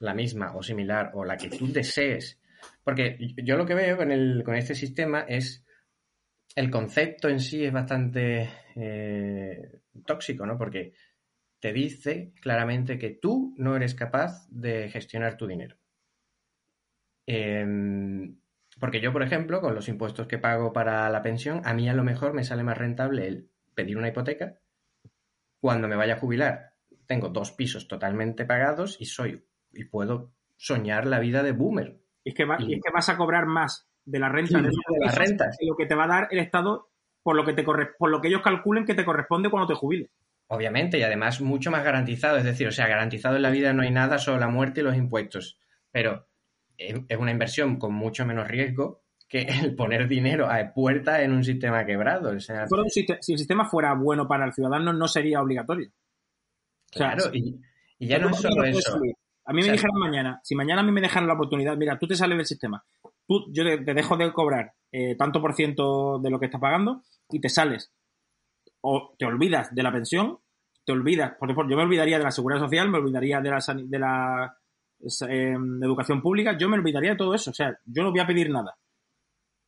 [SPEAKER 1] la misma o similar, o la que tú desees. Porque yo lo que veo con, el, con este sistema es. El concepto en sí es bastante eh, tóxico, ¿no? Porque te dice claramente que tú no eres capaz de gestionar tu dinero. Em, porque yo, por ejemplo, con los impuestos que pago para la pensión, a mí a lo mejor me sale más rentable el pedir una hipoteca. Cuando me vaya a jubilar, tengo dos pisos totalmente pagados y soy y puedo soñar la vida de boomer.
[SPEAKER 2] Y es que, va-
[SPEAKER 1] Y-
[SPEAKER 2] y es que vas a cobrar más de la renta de, esos
[SPEAKER 1] rentas.
[SPEAKER 2] que lo que te va a dar el Estado por lo que te corre- por lo que ellos calculen que te corresponde cuando te jubiles.
[SPEAKER 1] Obviamente, y además mucho más garantizado. Es decir, o sea, garantizado en la vida no hay nada, solo la muerte y los impuestos. Pero es una inversión con mucho menos riesgo que <laughs> el poner dinero a puerta en un sistema quebrado. O sea,
[SPEAKER 2] Si un el sistema fuera bueno para el ciudadano, no sería obligatorio. O sea,
[SPEAKER 1] claro, y, y ya no es solo eso.
[SPEAKER 2] salir. A mí
[SPEAKER 1] O
[SPEAKER 2] me
[SPEAKER 1] sea-
[SPEAKER 2] dijeran mañana, si mañana a mí me dejaran la oportunidad, mira, tú te sales del sistema, tú, yo te, te dejo de cobrar eh, tanto por ciento de lo que estás pagando y te sales. O te olvidas de la pensión, te olvidas, por ejemplo, yo me olvidaría de la seguridad social, me olvidaría de la, de la eh, educación pública, yo me olvidaría de todo eso. O sea, yo no voy a pedir nada.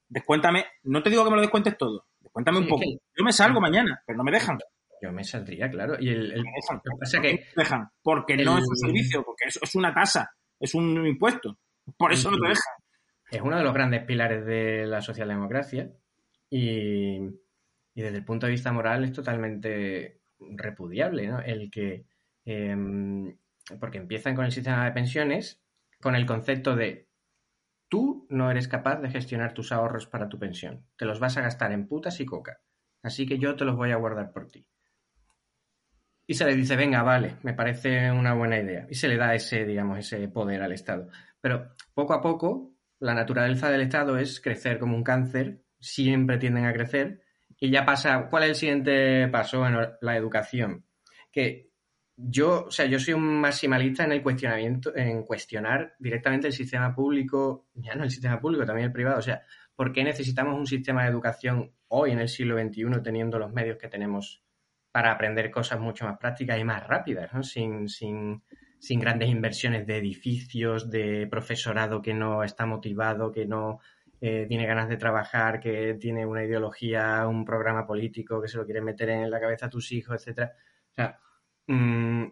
[SPEAKER 2] Descuéntame, no te digo que me lo descuentes todo, descuéntame
[SPEAKER 1] Sí,
[SPEAKER 2] un poco.
[SPEAKER 1] que-
[SPEAKER 2] Yo me salgo mañana, pero no me dejan.
[SPEAKER 1] Yo me saldría, claro. Y el, el-
[SPEAKER 2] Me dejan.
[SPEAKER 1] lo que pasa
[SPEAKER 2] ¿Por qué
[SPEAKER 1] que
[SPEAKER 2] te dejan? Porque no es un servicio, porque es, es una tasa, es un impuesto. Por eso no te dejan.
[SPEAKER 1] es uno de los grandes pilares de la socialdemocracia y, y desde el punto de vista moral es totalmente repudiable, ¿no? El que, em, porque empiezan con el sistema de pensiones con el concepto de tú no eres capaz de gestionar tus ahorros para tu pensión, te los vas a gastar en putas y coca, así que yo te los voy a guardar por ti. Y se le dice, venga, vale, me parece una buena idea. Y se le da ese, digamos, ese poder al Estado. Pero poco a poco, la naturaleza del Estado es crecer como un cáncer, siempre tienden a crecer, y ya pasa, ¿cuál es el siguiente paso? Bueno, la educación. Que yo, o sea, yo soy un maximalista en el cuestionamiento, en cuestionar directamente el sistema público, ya no el sistema público, también el privado. O sea, ¿por qué necesitamos un sistema de educación hoy en el siglo XXI teniendo los medios que tenemos para aprender cosas mucho más prácticas y más rápidas, ¿no? Sin, sin, sin grandes inversiones de edificios, de profesorado que no está motivado, que no eh, tiene ganas de trabajar, que tiene una ideología, un programa político que se lo quiere meter en la cabeza a tus hijos, etcétera. O sea, mm,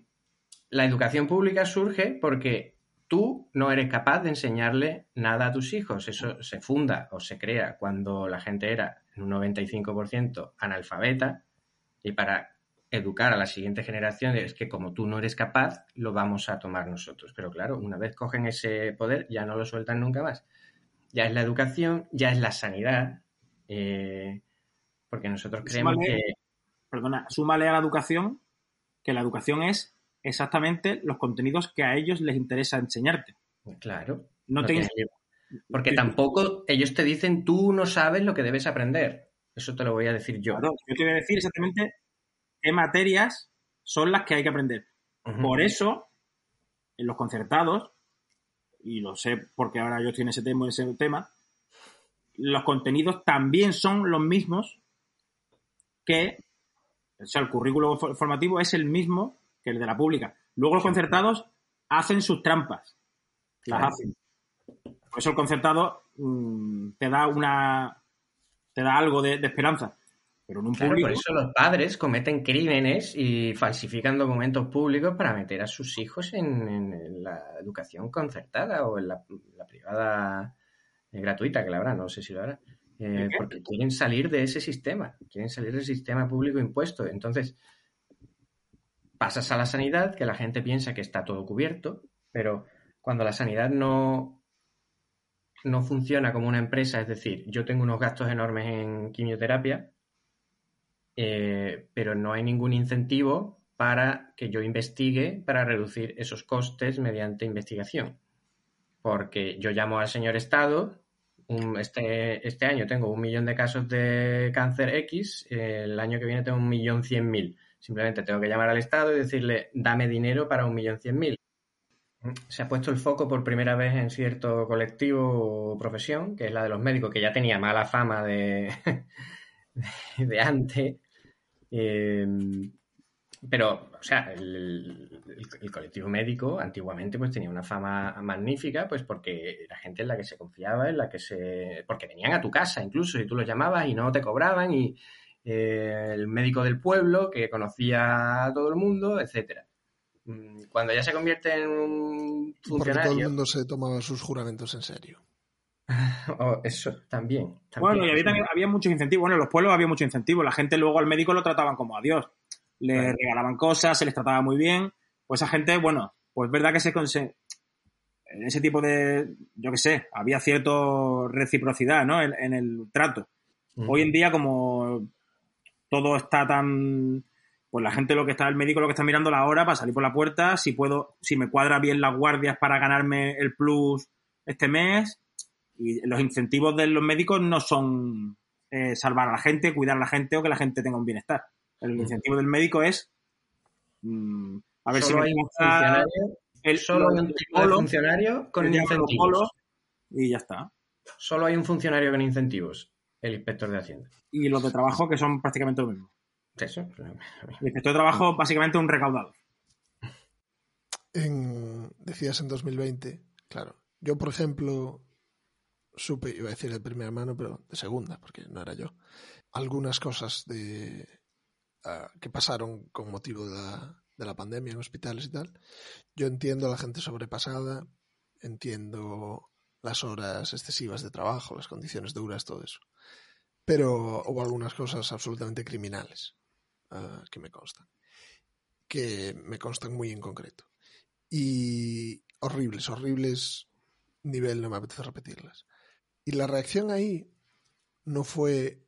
[SPEAKER 1] la educación pública surge porque tú no eres capaz de enseñarle nada a tus hijos. Eso se funda o se crea cuando la gente era en un 95% analfabeta y para educar a la siguiente generación es que como tú no eres capaz, lo vamos a tomar nosotros. Pero claro, una vez cogen ese poder, ya no lo sueltan nunca más. Ya es la educación, ya es la sanidad, eh, porque nosotros creemos
[SPEAKER 2] Súmale-
[SPEAKER 1] que...
[SPEAKER 2] Perdona, súmale a la educación que la educación es exactamente los contenidos que a ellos les interesa enseñarte.
[SPEAKER 1] Claro.
[SPEAKER 2] No
[SPEAKER 1] no
[SPEAKER 2] te
[SPEAKER 1] porque tampoco ellos te dicen tú no sabes lo que debes aprender. Eso te lo voy a decir yo.
[SPEAKER 2] Claro, yo te voy a decir exactamente qué materias son las que hay que aprender. Por eso, en los concertados, y lo sé porque ahora yo estoy en ese tema, en ese tema los contenidos también son los mismos que, o sea, el currículo for- formativo es el mismo que el de la pública. Luego los concertados hacen sus trampas, las
[SPEAKER 1] Claro.
[SPEAKER 2] hacen. Por eso el concertado mm, te da una, te da algo de, de esperanza. Pero en un
[SPEAKER 1] Claro,
[SPEAKER 2] público,
[SPEAKER 1] por eso los padres cometen crímenes y falsifican documentos públicos para meter a sus hijos en, la educación concertada o en la, la privada eh, gratuita, que la habrá, no sé si lo habrá. Eh, porque quieren salir de ese sistema, quieren salir del sistema público impuesto. Entonces, pasas a la sanidad, que la gente piensa que está todo cubierto, pero cuando la sanidad no, no funciona como una empresa, es decir, yo tengo unos gastos enormes en quimioterapia, eh, pero no hay ningún incentivo para que yo investigue para reducir esos costes mediante investigación. Porque yo llamo al señor Estado, este, este año tengo un millón de casos de cáncer X, el año que viene tengo un millón cien mil. Simplemente tengo que llamar al Estado y decirle, dame dinero para un millón cien mil. Se ha puesto el foco por primera vez en cierto colectivo o profesión, que es la de los médicos, que ya tenía mala fama de, <laughs> de antes. Eh, pero, o sea, el, el- el colectivo médico antiguamente pues tenía una fama magnífica, pues porque era gente en la que se confiaba, en la que se... porque venían a tu casa incluso, y tú los llamabas y no te cobraban, y eh, el médico del pueblo que conocía a todo el mundo, etcétera. Mm, Cuando ya se convierte en un
[SPEAKER 3] Porque todo el
[SPEAKER 1] funcionario...
[SPEAKER 3] mundo se tomaba sus juramentos en serio. <laughs>
[SPEAKER 1] Oh, eso, también. también.
[SPEAKER 2] Bueno, y había, también- había muchos incentivos. Bueno, en los pueblos había muchos incentivos. La gente luego al médico lo trataban como a Dios. Le regalaban cosas, se les trataba muy bien. Pues esa gente, bueno, pues es verdad que se, conse- en ese tipo de, yo qué sé, había cierta reciprocidad, ¿no? En, en el trato. Hoy en día, como todo está tan. Pues la gente lo que está, el médico lo que está mirando la hora para salir por la puerta, si puedo, si me cuadra bien las guardias para ganarme el plus este mes. Y los incentivos de los médicos no son eh, salvar a la gente, cuidar a la gente o que la gente tenga un bienestar. El
[SPEAKER 1] Mm.
[SPEAKER 2] incentivo del médico es mm, a ver
[SPEAKER 1] Solo
[SPEAKER 2] si
[SPEAKER 1] hay
[SPEAKER 2] me
[SPEAKER 1] funcionario,
[SPEAKER 2] el,
[SPEAKER 1] solo hay un tipo de funcionario con incentivos.
[SPEAKER 2] y ya está.
[SPEAKER 1] Solo hay un funcionario con incentivos, el inspector de Hacienda.
[SPEAKER 2] Y los de trabajo que son prácticamente lo mismo.
[SPEAKER 1] Eso.
[SPEAKER 2] El inspector de trabajo básicamente un recaudador.
[SPEAKER 3] En, decías en 2020, claro. Yo, por ejemplo, supe, iba a decir de primera mano, pero de segunda, porque no era yo, algunas cosas de que pasaron con motivo de la, de la pandemia en hospitales y tal. Yo entiendo a la gente sobrepasada, entiendo las horas excesivas de trabajo, las condiciones duras, todo eso. Pero hubo algunas cosas absolutamente criminales ah, que me constan, que me constan muy en concreto. Y horribles, horribles nivel, no me apetece repetirlas. Y la reacción ahí no fue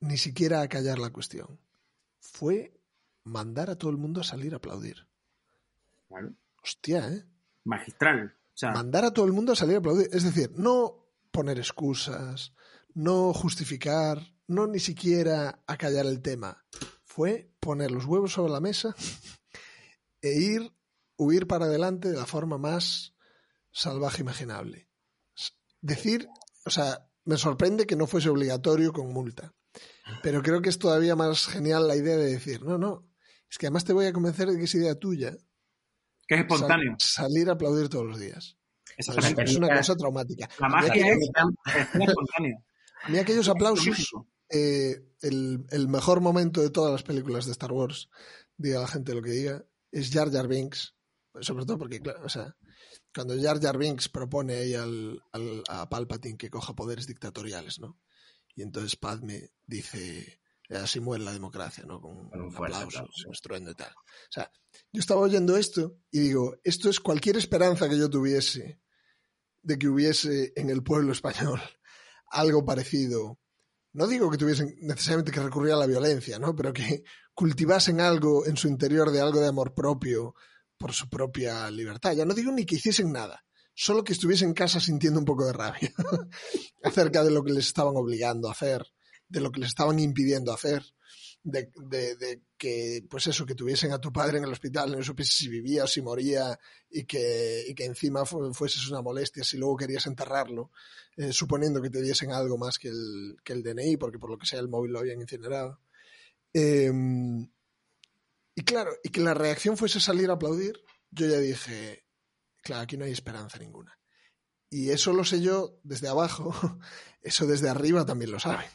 [SPEAKER 3] ni siquiera a callar la cuestión, fue mandar a todo el mundo a salir a aplaudir.
[SPEAKER 2] Claro.
[SPEAKER 3] Hostia, ¿eh?
[SPEAKER 2] Magistral. O sea,
[SPEAKER 3] Mandar a todo el mundo a salir a aplaudir. Es decir, no poner excusas, no justificar, no ni siquiera acallar el tema. Fue poner los huevos sobre la mesa <laughs> e ir, huir para adelante de la forma más salvaje imaginable. Decir, o sea, me sorprende que no fuese obligatorio con multa. Pero creo que es todavía más genial la idea de decir, no, no, es que además te voy a convencer de que es idea tuya
[SPEAKER 2] que es
[SPEAKER 3] sal-
[SPEAKER 2] espontáneo.
[SPEAKER 3] salir a aplaudir todos los días. Es,
[SPEAKER 2] es
[SPEAKER 3] una cosa traumática.
[SPEAKER 2] La magia
[SPEAKER 3] aquellos-
[SPEAKER 2] es, es espontáneo. <laughs>
[SPEAKER 3] a mí aquellos aplausos, eh, el, el mejor momento de todas las películas de Star Wars, diga la gente lo que diga, es Jar Jar Binks. Sobre todo porque, claro, o sea, cuando Jar Jar Binks propone ahí al, al- a Palpatine que coja poderes dictatoriales, ¿no? Y entonces Padme dice, así muere la democracia, ¿no? Con,
[SPEAKER 1] Con un fuerte aplauso.
[SPEAKER 3] un estruendo y tal. O sea, yo estaba oyendo esto y digo, esto es cualquier esperanza que yo tuviese de que hubiese en el pueblo español <laughs> algo parecido. No digo que tuviesen necesariamente que recurrir a la violencia, ¿no? Pero que cultivasen algo en su interior de algo de amor propio por su propia libertad. Ya no digo ni que hiciesen nada, solo que estuviesen en casa sintiendo un poco de rabia <laughs> acerca de lo que les estaban obligando a hacer de lo que les estaban impidiendo hacer, de, que, pues eso, que tuviesen a tu padre en el hospital, no supiese si vivía o si moría y que, y que encima fu fueses una molestia si luego querías enterrarlo, eh, suponiendo que te diesen algo más que el, que el DNI, porque por lo que sea el móvil lo habían incinerado. Eh, y claro, y que la reacción fuese salir a aplaudir, yo ya dije, claro, aquí no hay esperanza ninguna. Y eso lo sé yo desde abajo, <laughs> eso desde arriba también lo saben.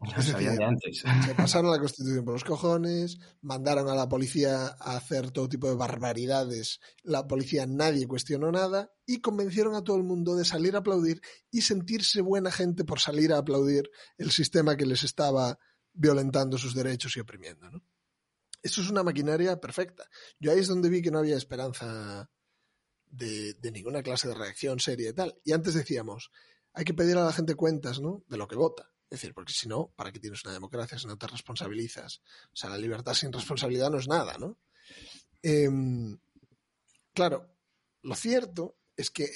[SPEAKER 1] Es decir, de antes.
[SPEAKER 3] Se pasaron la Constitución por los cojones, mandaron a la policía a hacer todo tipo de barbaridades. La policía nadie cuestionó nada y convencieron a todo el mundo de salir a aplaudir y sentirse buena gente por salir a aplaudir el sistema que les estaba violentando sus derechos y oprimiendo. ¿no? Eso es una maquinaria perfecta. Yo ahí es donde vi que no había esperanza de, ninguna clase de reacción seria y tal. Y antes decíamos, hay que pedir a la gente cuentas ¿no? de lo que vota. Es decir, porque si no, ¿para qué tienes una democracia si no te responsabilizas? O sea, la libertad sin responsabilidad no es nada, ¿no? Eh, claro, lo cierto es que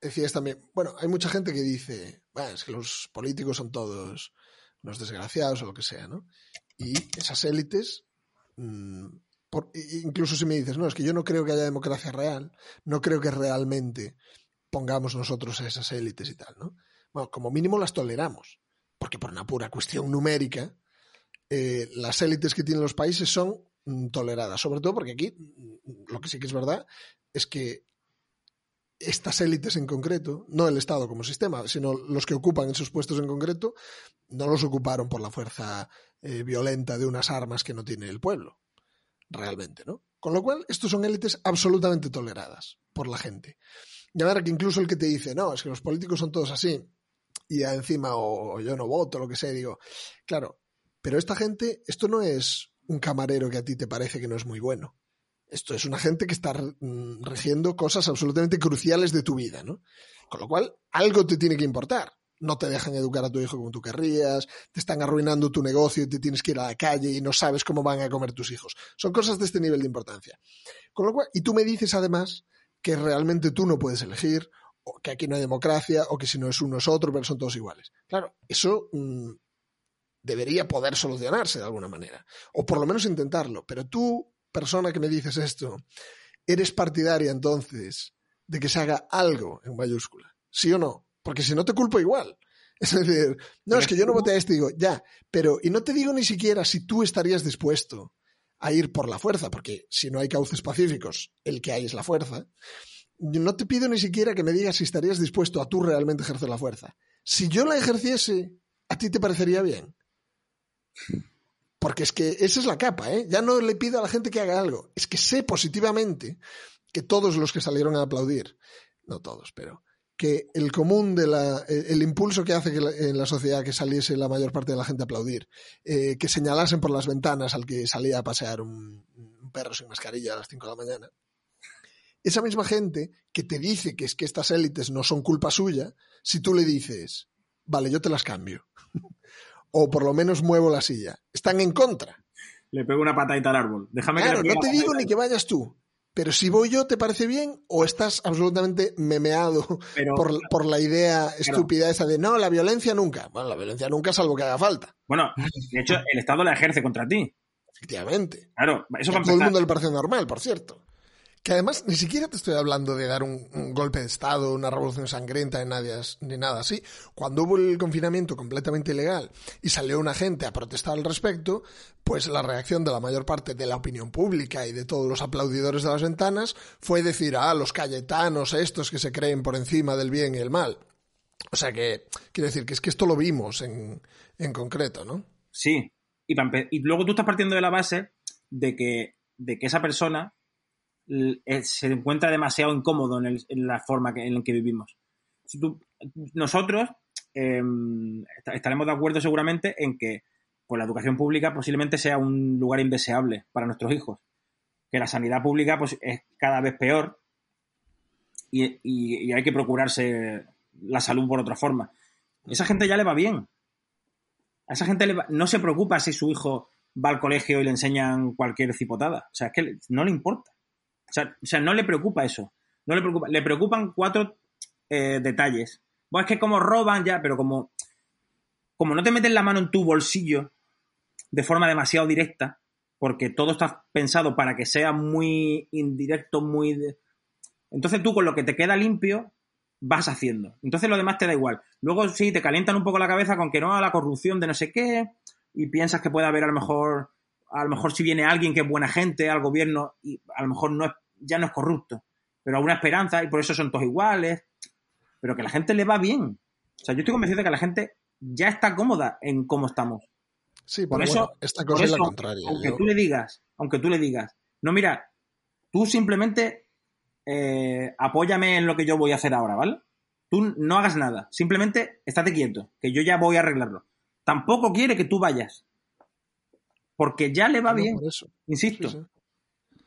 [SPEAKER 3] decías también, bueno, hay mucha gente que dice, bueno, es que los políticos son todos unos desgraciados o lo que sea, ¿no? Y esas élites, mmm, incluso si me dices, no, es que yo no creo que haya democracia real, no creo que realmente pongamos nosotros a esas élites y tal, ¿no? Bueno, como mínimo las toleramos porque por una pura cuestión numérica, eh, las élites que tienen los países son mm, toleradas. Sobre todo porque aquí mm, lo que sí que es verdad es que estas élites en concreto, no el Estado como sistema, sino los que ocupan esos puestos en concreto, no los ocuparon por la fuerza eh, violenta de unas armas que no tiene el pueblo, realmente, ¿no? Con lo cual, estos son élites absolutamente toleradas por la gente. Y ahora que incluso el que te dice, no, es que los políticos son todos así, y encima o, o, yo no voto, lo que sea, digo, claro, pero esta gente, esto no es un camarero que a ti te parece que no es muy bueno. Esto es una gente que está regiendo cosas absolutamente cruciales de tu vida, ¿no? Con lo cual, algo te tiene que importar. No te dejan educar a tu hijo como tú querrías, te están arruinando tu negocio y te tienes que ir a la calle y no sabes cómo van a comer tus hijos. Son cosas de este nivel de importancia. Con lo cual, y tú me dices además que realmente tú no puedes elegir o que aquí no hay democracia, o que si no es uno es otro, pero son todos iguales. Claro, eso mmm, debería poder solucionarse de alguna manera, o por lo menos intentarlo. Pero tú, persona que me dices esto, ¿eres partidaria entonces de que se haga algo en mayúscula? ¿Sí o no? Porque si no te culpo igual. <laughs> Es decir, no, es que yo no voté a este, digo, ya, pero, y no te digo ni siquiera si tú estarías dispuesto a ir por la fuerza, porque si no hay cauces pacíficos, el que hay es la fuerza no te pido ni siquiera que me digas si estarías dispuesto a tú realmente ejercer la fuerza. Si yo la ejerciese, ¿a ti te parecería bien? Porque es que esa es la capa, ¿eh? Ya no le pido a la gente que haga algo. Es que sé positivamente que todos los que salieron a aplaudir, no todos, pero que el común de la, el impulso que hace que la, en la sociedad que saliese la mayor parte de la gente a aplaudir, eh, que señalasen por las ventanas al que salía a pasear un, un perro sin mascarilla a las 5 de la mañana, esa misma gente que te dice que es que estas élites no son culpa suya, si tú le dices, vale, yo te las cambio, <laughs> o por lo menos muevo la silla, están en contra.
[SPEAKER 2] Le pego una patadita al árbol. Déjame
[SPEAKER 3] claro, que no te digo ni que vayas tú. Pero si voy yo, ¿te parece bien? ¿O estás absolutamente memeado pero, por, por, la idea estúpida esa de no, la violencia nunca? Bueno, la violencia nunca, salvo que haga falta.
[SPEAKER 2] Bueno, de hecho, el Estado la ejerce contra ti.
[SPEAKER 3] Efectivamente.
[SPEAKER 2] Claro, eso
[SPEAKER 3] a todo el mundo le parece normal, por cierto. Que además ni siquiera te estoy hablando de dar un, golpe de Estado, una revolución sangrienta, ni nada, ni nada así. Cuando hubo el confinamiento completamente ilegal y salió una gente a protestar al respecto, pues la reacción de la mayor parte de la opinión pública y de todos los aplaudidores de las ventanas fue decir, ah, los cayetanos estos que se creen por encima del bien y el mal. O sea que, quiero decir que es que esto lo vimos en, en concreto, ¿no?
[SPEAKER 2] Sí. Y, y luego tú estás partiendo de la base de que, de que esa persona se encuentra demasiado incómodo en, el, en la forma en la que vivimos. Si tú, nosotros eh, estaremos de acuerdo seguramente en que pues, la educación pública posiblemente sea un lugar indeseable para nuestros hijos. Que la sanidad pública pues, es cada vez peor y, hay que procurarse la salud por otra forma. Esa gente ya le va bien. A esa gente va, no se preocupa si su hijo va al colegio y le enseñan cualquier cipotada. O sea, es que no le importa. O sea, o sea, no le preocupa eso. No le preocupa. Le preocupan cuatro eh, detalles. Bueno, es que como roban ya, pero como. como no te metes la mano en tu bolsillo de forma demasiado directa, porque todo está pensado para que sea muy indirecto, muy... Entonces tú con lo que te queda limpio vas haciendo. Entonces lo demás te da igual. Luego sí, te calientan un poco la cabeza con que no, la corrupción de no sé qué, y piensas que puede haber a lo mejor, a lo mejor si viene alguien que es buena gente al gobierno y a lo mejor no es, ya no es corrupto, pero alguna esperanza y por eso son todos iguales, pero que a la gente le va bien. O sea, yo estoy convencido de que la gente ya está cómoda en cómo estamos.
[SPEAKER 3] Sí,
[SPEAKER 2] Por eso-
[SPEAKER 3] esta
[SPEAKER 2] Por
[SPEAKER 3] cosa es la contraria.
[SPEAKER 2] aunque
[SPEAKER 3] yo-
[SPEAKER 2] tú le digas, aunque tú le digas, no, mira, tú simplemente eh, apóyame en lo que yo voy a hacer ahora, ¿vale? Tú no hagas nada, simplemente estate quieto, que yo ya voy a arreglarlo. Tampoco quiere que tú vayas, porque ya le va
[SPEAKER 3] No,
[SPEAKER 2] bien,
[SPEAKER 3] por eso.
[SPEAKER 2] insisto.
[SPEAKER 3] Sí, sí.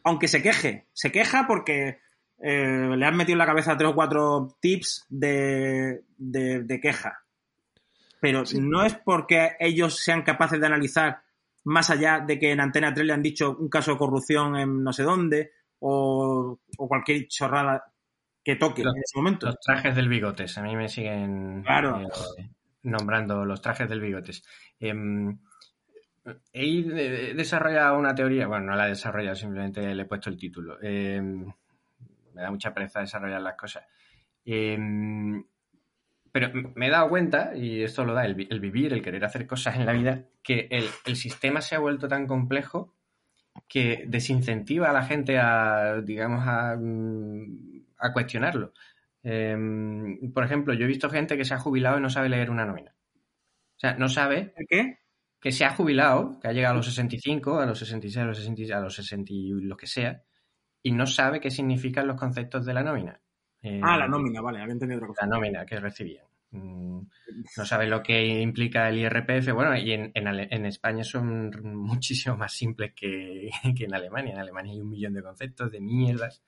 [SPEAKER 2] Aunque se queje, se queja porque eh, le han metido en la cabeza tres o cuatro tips de, de- de queja. Pero
[SPEAKER 3] Sí.
[SPEAKER 2] no es porque ellos sean capaces de analizar más allá de que en Antena 3 le han dicho un caso de corrupción en no sé dónde o, o cualquier chorrada que toque
[SPEAKER 1] Los-
[SPEAKER 2] en ese momento.
[SPEAKER 1] Los trajes del bigotes, a mí me siguen
[SPEAKER 2] Claro.
[SPEAKER 1] eh, nombrando los trajes del bigotes. Em, he de- desarrollado una teoría, bueno, no la he desarrollado, simplemente le he puesto el título. Em, me da mucha pereza desarrollar las cosas. Em, pero me he dado cuenta, y esto lo da el, vi- el vivir, el querer hacer cosas en la vida, que el, sistema se ha vuelto tan complejo que desincentiva a la gente a, digamos, a, mm, cuestionarlo. Em, por ejemplo, yo he visto gente que se ha jubilado y no sabe leer una nómina. O sea, no sabe
[SPEAKER 2] ¿Qué?
[SPEAKER 1] Que se ha jubilado, que ha llegado a los 65, a los 66, a los 60, a los 60 y lo que sea, y no sabe qué significan los conceptos de la nómina. Eh,
[SPEAKER 2] Ah, la nómina, vale, había entendido otra cosa.
[SPEAKER 1] La nómina que recibían. Mm, <laughs> No sabe lo que implica el IRPF. Bueno, y en, en Ale- en España son <laughs> muchísimo más simples que, <laughs> que en Alemania. En Alemania hay un millón de conceptos, de mierdas.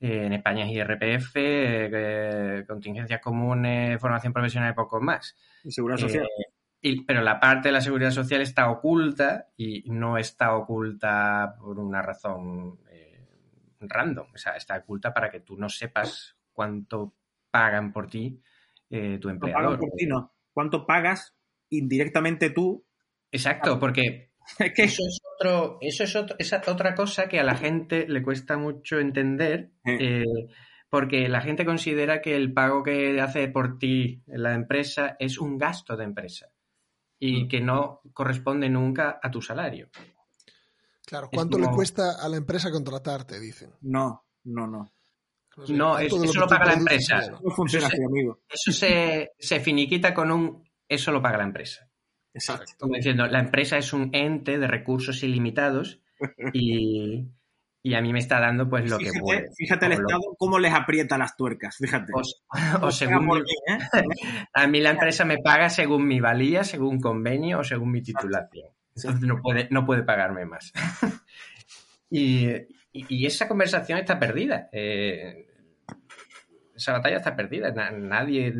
[SPEAKER 1] Eh, en España es IRPF, eh, contingencias comunes, formación profesional y poco más.
[SPEAKER 2] Y seguridad social.
[SPEAKER 1] Y- pero la parte de la seguridad social está oculta y no está oculta por una razón eh, random. O sea, está oculta para que tú no sepas cuánto pagan por ti eh, tu
[SPEAKER 2] no pagan
[SPEAKER 1] empleador.
[SPEAKER 2] por ti, no. ¿Cuánto pagas indirectamente tú?
[SPEAKER 1] Exacto, porque <laughs>
[SPEAKER 2] Es que
[SPEAKER 1] eso es otro, eso es otro- esa otra cosa que a la gente le cuesta mucho entender,
[SPEAKER 2] eh,
[SPEAKER 1] porque la gente considera que el pago que hace por ti la empresa es un gasto de empresa y que no corresponde nunca a tu salario.
[SPEAKER 3] Claro, ¿cuánto
[SPEAKER 1] como-
[SPEAKER 3] le cuesta a la empresa contratarte? Dicen.
[SPEAKER 2] no, no, no.
[SPEAKER 3] sé,
[SPEAKER 1] No,
[SPEAKER 3] ¿cuánto
[SPEAKER 1] eso- lo paga la empresa.
[SPEAKER 3] dinero?
[SPEAKER 2] No funciona
[SPEAKER 1] Eso
[SPEAKER 2] así, amigo.
[SPEAKER 1] Eso se, se finiquita con un eso lo paga la empresa.
[SPEAKER 2] Exacto.
[SPEAKER 1] Como diciendo, la empresa es un ente de recursos ilimitados y, y a mí me está dando pues lo que puede.
[SPEAKER 2] fíjate el
[SPEAKER 1] lo-
[SPEAKER 2] Estado cómo les aprieta las tuercas, fíjate. <laughs>
[SPEAKER 1] o, según mi-
[SPEAKER 2] ¿eh? <laughs>
[SPEAKER 1] a mí la empresa me paga según mi valía, según convenio o según mi titulación. Entonces no puede, no puede pagarme más. <laughs> y, y- y esa conversación está perdida. Eh, esa batalla está perdida. Na- nadie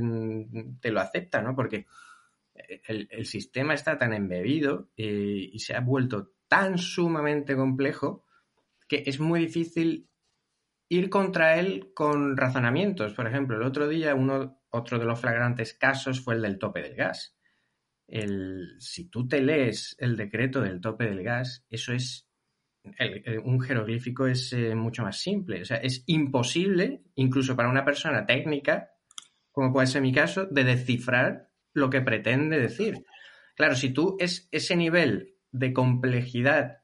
[SPEAKER 1] te lo acepta, ¿no? Porque el, el sistema está tan embebido eh, y se ha vuelto tan sumamente complejo que es muy difícil ir contra él con razonamientos. Por ejemplo, el otro día uno, otro de los flagrantes casos fue el del tope del gas. El, si tú te lees el decreto del tope del gas, eso es un jeroglífico es eh, mucho más simple. O sea, es imposible, incluso para una persona técnica, como puede ser mi caso, de descifrar lo que pretende decir. Claro, si tú es ese nivel de complejidad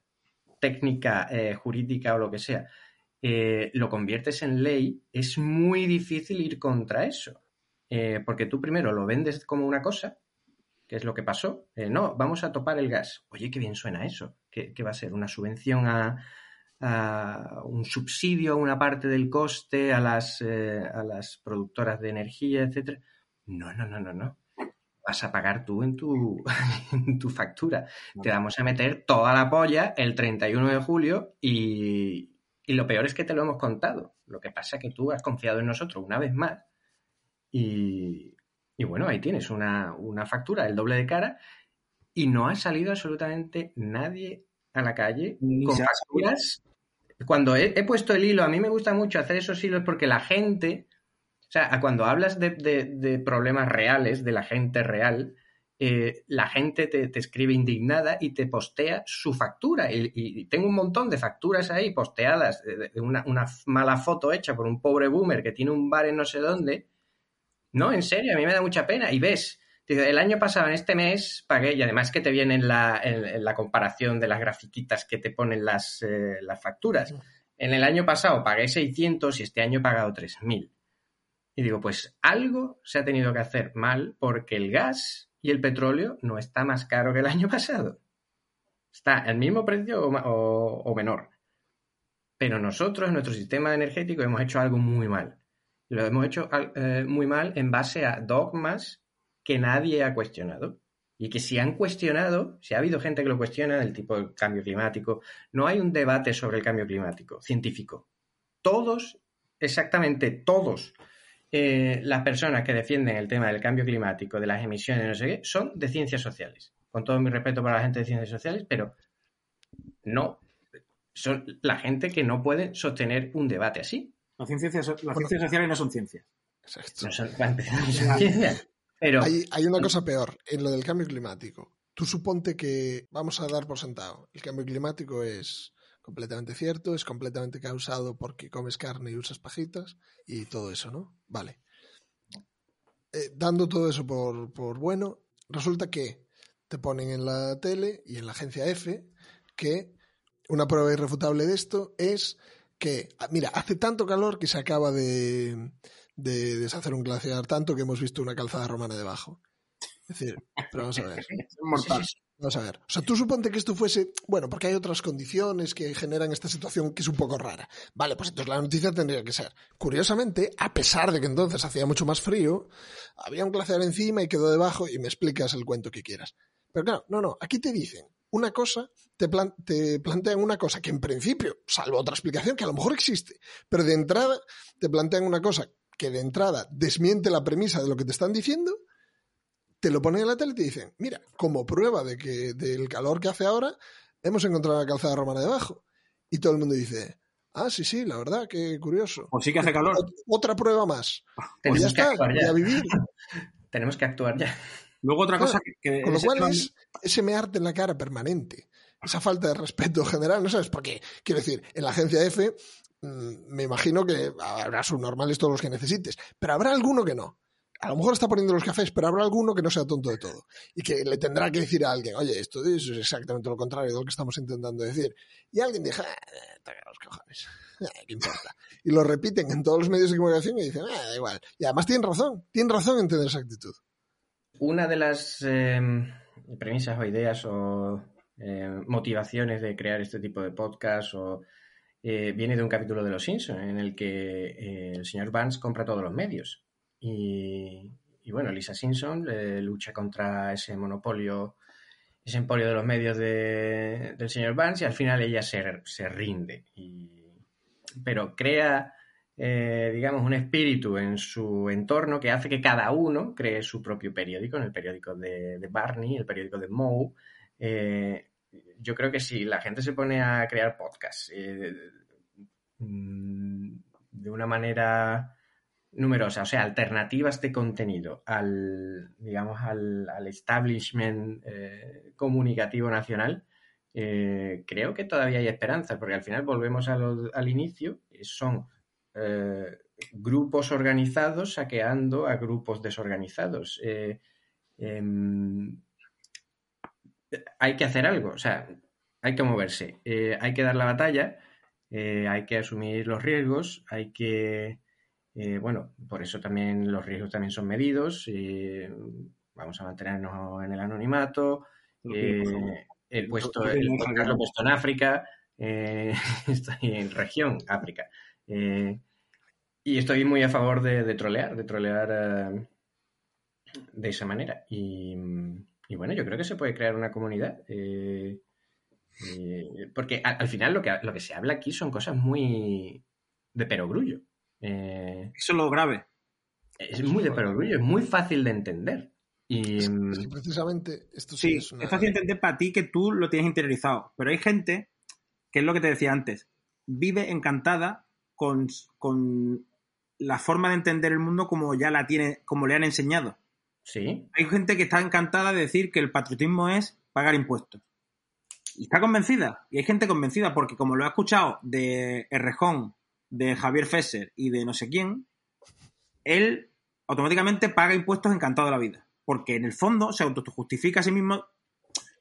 [SPEAKER 1] técnica, eh, jurídica o lo que sea, eh, lo conviertes en ley, es muy difícil ir contra eso. Eh, porque tú primero lo vendes como una cosa, que es lo que pasó. No, vamos a topar el gas. Oye, qué bien suena eso. ¿Qué, va a ser? ¿Una subvención a, a un subsidio una parte del coste a las, a las productoras de energía, etcétera? No, no, no, no, no. Vas a pagar tú en tu, <laughs> en tu factura. Te vamos a meter toda la polla el 31 de julio y, y lo peor es que te lo hemos contado. Lo que pasa es que tú has confiado en nosotros una vez más y, y bueno, ahí tienes una, una factura, el doble de cara, y no ha salido absolutamente nadie a la calle
[SPEAKER 2] Ni
[SPEAKER 1] con facturas. Cuando he, he puesto el hilo, a mí me gusta mucho hacer esos hilos porque la gente, sea, a cuando hablas de, de- de problemas reales, de la gente real, eh, la gente te, te, escribe indignada y te postea su factura. Y, y, tengo un montón de facturas ahí posteadas de, de una, una, mala foto hecha por un pobre boomer que tiene un bar en no sé dónde. No, en serio, a mí me da mucha pena. Y ves, el año pasado, en este mes, pagué, y además que te viene en la, en, en la comparación de las grafiquitas que te ponen las, eh, las facturas. En el año pasado pagué 600 y este año he pagado 3.000. Y digo, pues algo se ha tenido que hacer mal porque el gas y el petróleo no está más caro que el año <laughs> pasado. Está al mismo precio o, menor. Pero nosotros, en nuestro sistema energético, hemos hecho algo muy mal. Lo hemos hecho eh, muy mal en base a dogmas que nadie ha cuestionado. Y que si han cuestionado, si ha habido gente que lo cuestiona, del tipo del cambio climático, no hay un debate sobre el cambio climático científico. Todos, exactamente todos, eh, las personas que defienden el tema del cambio climático, de las emisiones, no sé qué, son de ciencias sociales. Con todo mi respeto para la gente de ciencias sociales, pero no. Son la gente que no puede sostener un debate así.
[SPEAKER 2] Las ciencias, las bueno, ciencias sociales no son ciencias.
[SPEAKER 1] Exacto. No son, no son ciencias. Pero...
[SPEAKER 3] Hay, hay, una cosa peor en lo del cambio climático. Tú suponte que vamos a dar por sentado. El cambio climático es completamente cierto, es completamente causado porque comes carne y usas pajitas y todo eso, ¿no? Vale. Eh, dando todo eso por, por bueno, resulta que te ponen en la tele y en la agencia F que una prueba irrefutable de esto es que, mira, hace tanto calor que se acaba de, de deshacer un glaciar tanto que hemos visto una calzada romana debajo. Es decir, pero vamos a ver. <laughs>
[SPEAKER 2] Es mortal.
[SPEAKER 3] Vamos a ver. O sea, tú suponte que esto fuese, bueno, porque hay otras condiciones que generan esta situación que es un poco rara. Vale, pues entonces la noticia tendría que ser. Curiosamente, a pesar de que entonces hacía mucho más frío, había un glaciar encima y quedó debajo y me explicas el cuento que quieras. Pero claro, no, no, aquí te dicen una cosa, te, plan te, plantean una cosa que en principio, salvo otra explicación que a lo mejor existe, pero de entrada te plantean una cosa que de entrada desmiente la premisa de lo que te están diciendo, te lo ponen en la tele y te dicen, mira, como prueba de que del calor que hace ahora, hemos encontrado la calzada romana debajo. Y todo el mundo dice, ah, sí, sí, la verdad, qué curioso.
[SPEAKER 2] O sí que hace calor.
[SPEAKER 3] Otra prueba más.
[SPEAKER 1] Tenemos
[SPEAKER 3] ya está,
[SPEAKER 1] ya.
[SPEAKER 3] y a vivir.
[SPEAKER 1] Tenemos que actuar ya.
[SPEAKER 2] Luego otra cosa que... que
[SPEAKER 3] Con lo cual es ese mearte en la cara permanente. Esa falta de respeto general, ¿no sabes? Porque, quiero decir, en la agencia F me imagino que habrá subnormales todos los que necesites, pero habrá alguno que no. A lo mejor está poniendo los cafés, pero habrá alguno que no sea tonto de todo y que le tendrá que decir a alguien, oye, esto es exactamente lo contrario de lo que estamos intentando decir. Y alguien dice, ah, los cojones, <laughs> ah, ¿qué importa? Y lo repiten en todos los medios de comunicación y dicen, ah, da igual. Y además tienen razón, tienen razón en tener esa actitud.
[SPEAKER 1] Una de las eh, premisas o ideas o eh, motivaciones de crear este tipo de podcast o eh, viene de un capítulo de Los Simpsons en el que eh, el señor Vance compra todos los medios. Y, y bueno, Lisa Simpson eh, lucha contra ese monopolio, ese emporio de los medios de, del señor Vance y al final ella se, se rinde. Pero crea, digamos, un espíritu en su entorno que hace que cada uno cree su propio periódico, en el periódico de, de Barney, el periódico de Moe yo creo que si la gente se pone a crear podcasts eh, de una manera numerosa, o sea, alternativas de contenido al, digamos, al, establishment eh, comunicativo nacional, eh, creo que todavía hay esperanza, porque al final volvemos a al inicio, son eh, grupos organizados saqueando a grupos desorganizados. Em, hay que hacer algo, o sea, hay que moverse, hay que dar la batalla, hay que asumir los riesgos, hay que, eh, bueno, por eso también los riesgos también son medidos, vamos a mantenernos en el anonimato, el puesto, el, lo puesto en África, <laughs> estoy en región África. y estoy muy a favor de, de trolear, de trolear de esa manera. Y, y bueno, yo creo que se puede crear una comunidad. Eh, eh, porque al, al, final lo que, lo que se habla aquí son cosas muy de perogrullo. Eh,
[SPEAKER 2] Eso es lo grave.
[SPEAKER 1] Es muy de perogrullo, es muy fácil de entender. Y,
[SPEAKER 3] es, es precisamente esto
[SPEAKER 2] sí,
[SPEAKER 3] sí
[SPEAKER 2] es, una... es fácil de entender para ti que tú lo tienes interiorizado. Pero hay gente, que es lo que te decía antes, vive encantada con, con la forma de entender el mundo como ya la tiene, como le han enseñado.
[SPEAKER 1] Sí.
[SPEAKER 2] Hay gente que está encantada de decir que el patriotismo es pagar impuestos. Y está convencida. Y hay gente convencida porque como lo ha escuchado de Errejón, de Javier Fesser y de no sé quién, él automáticamente paga impuestos encantado de la vida. Porque en el fondo se autojustifica a sí mismo,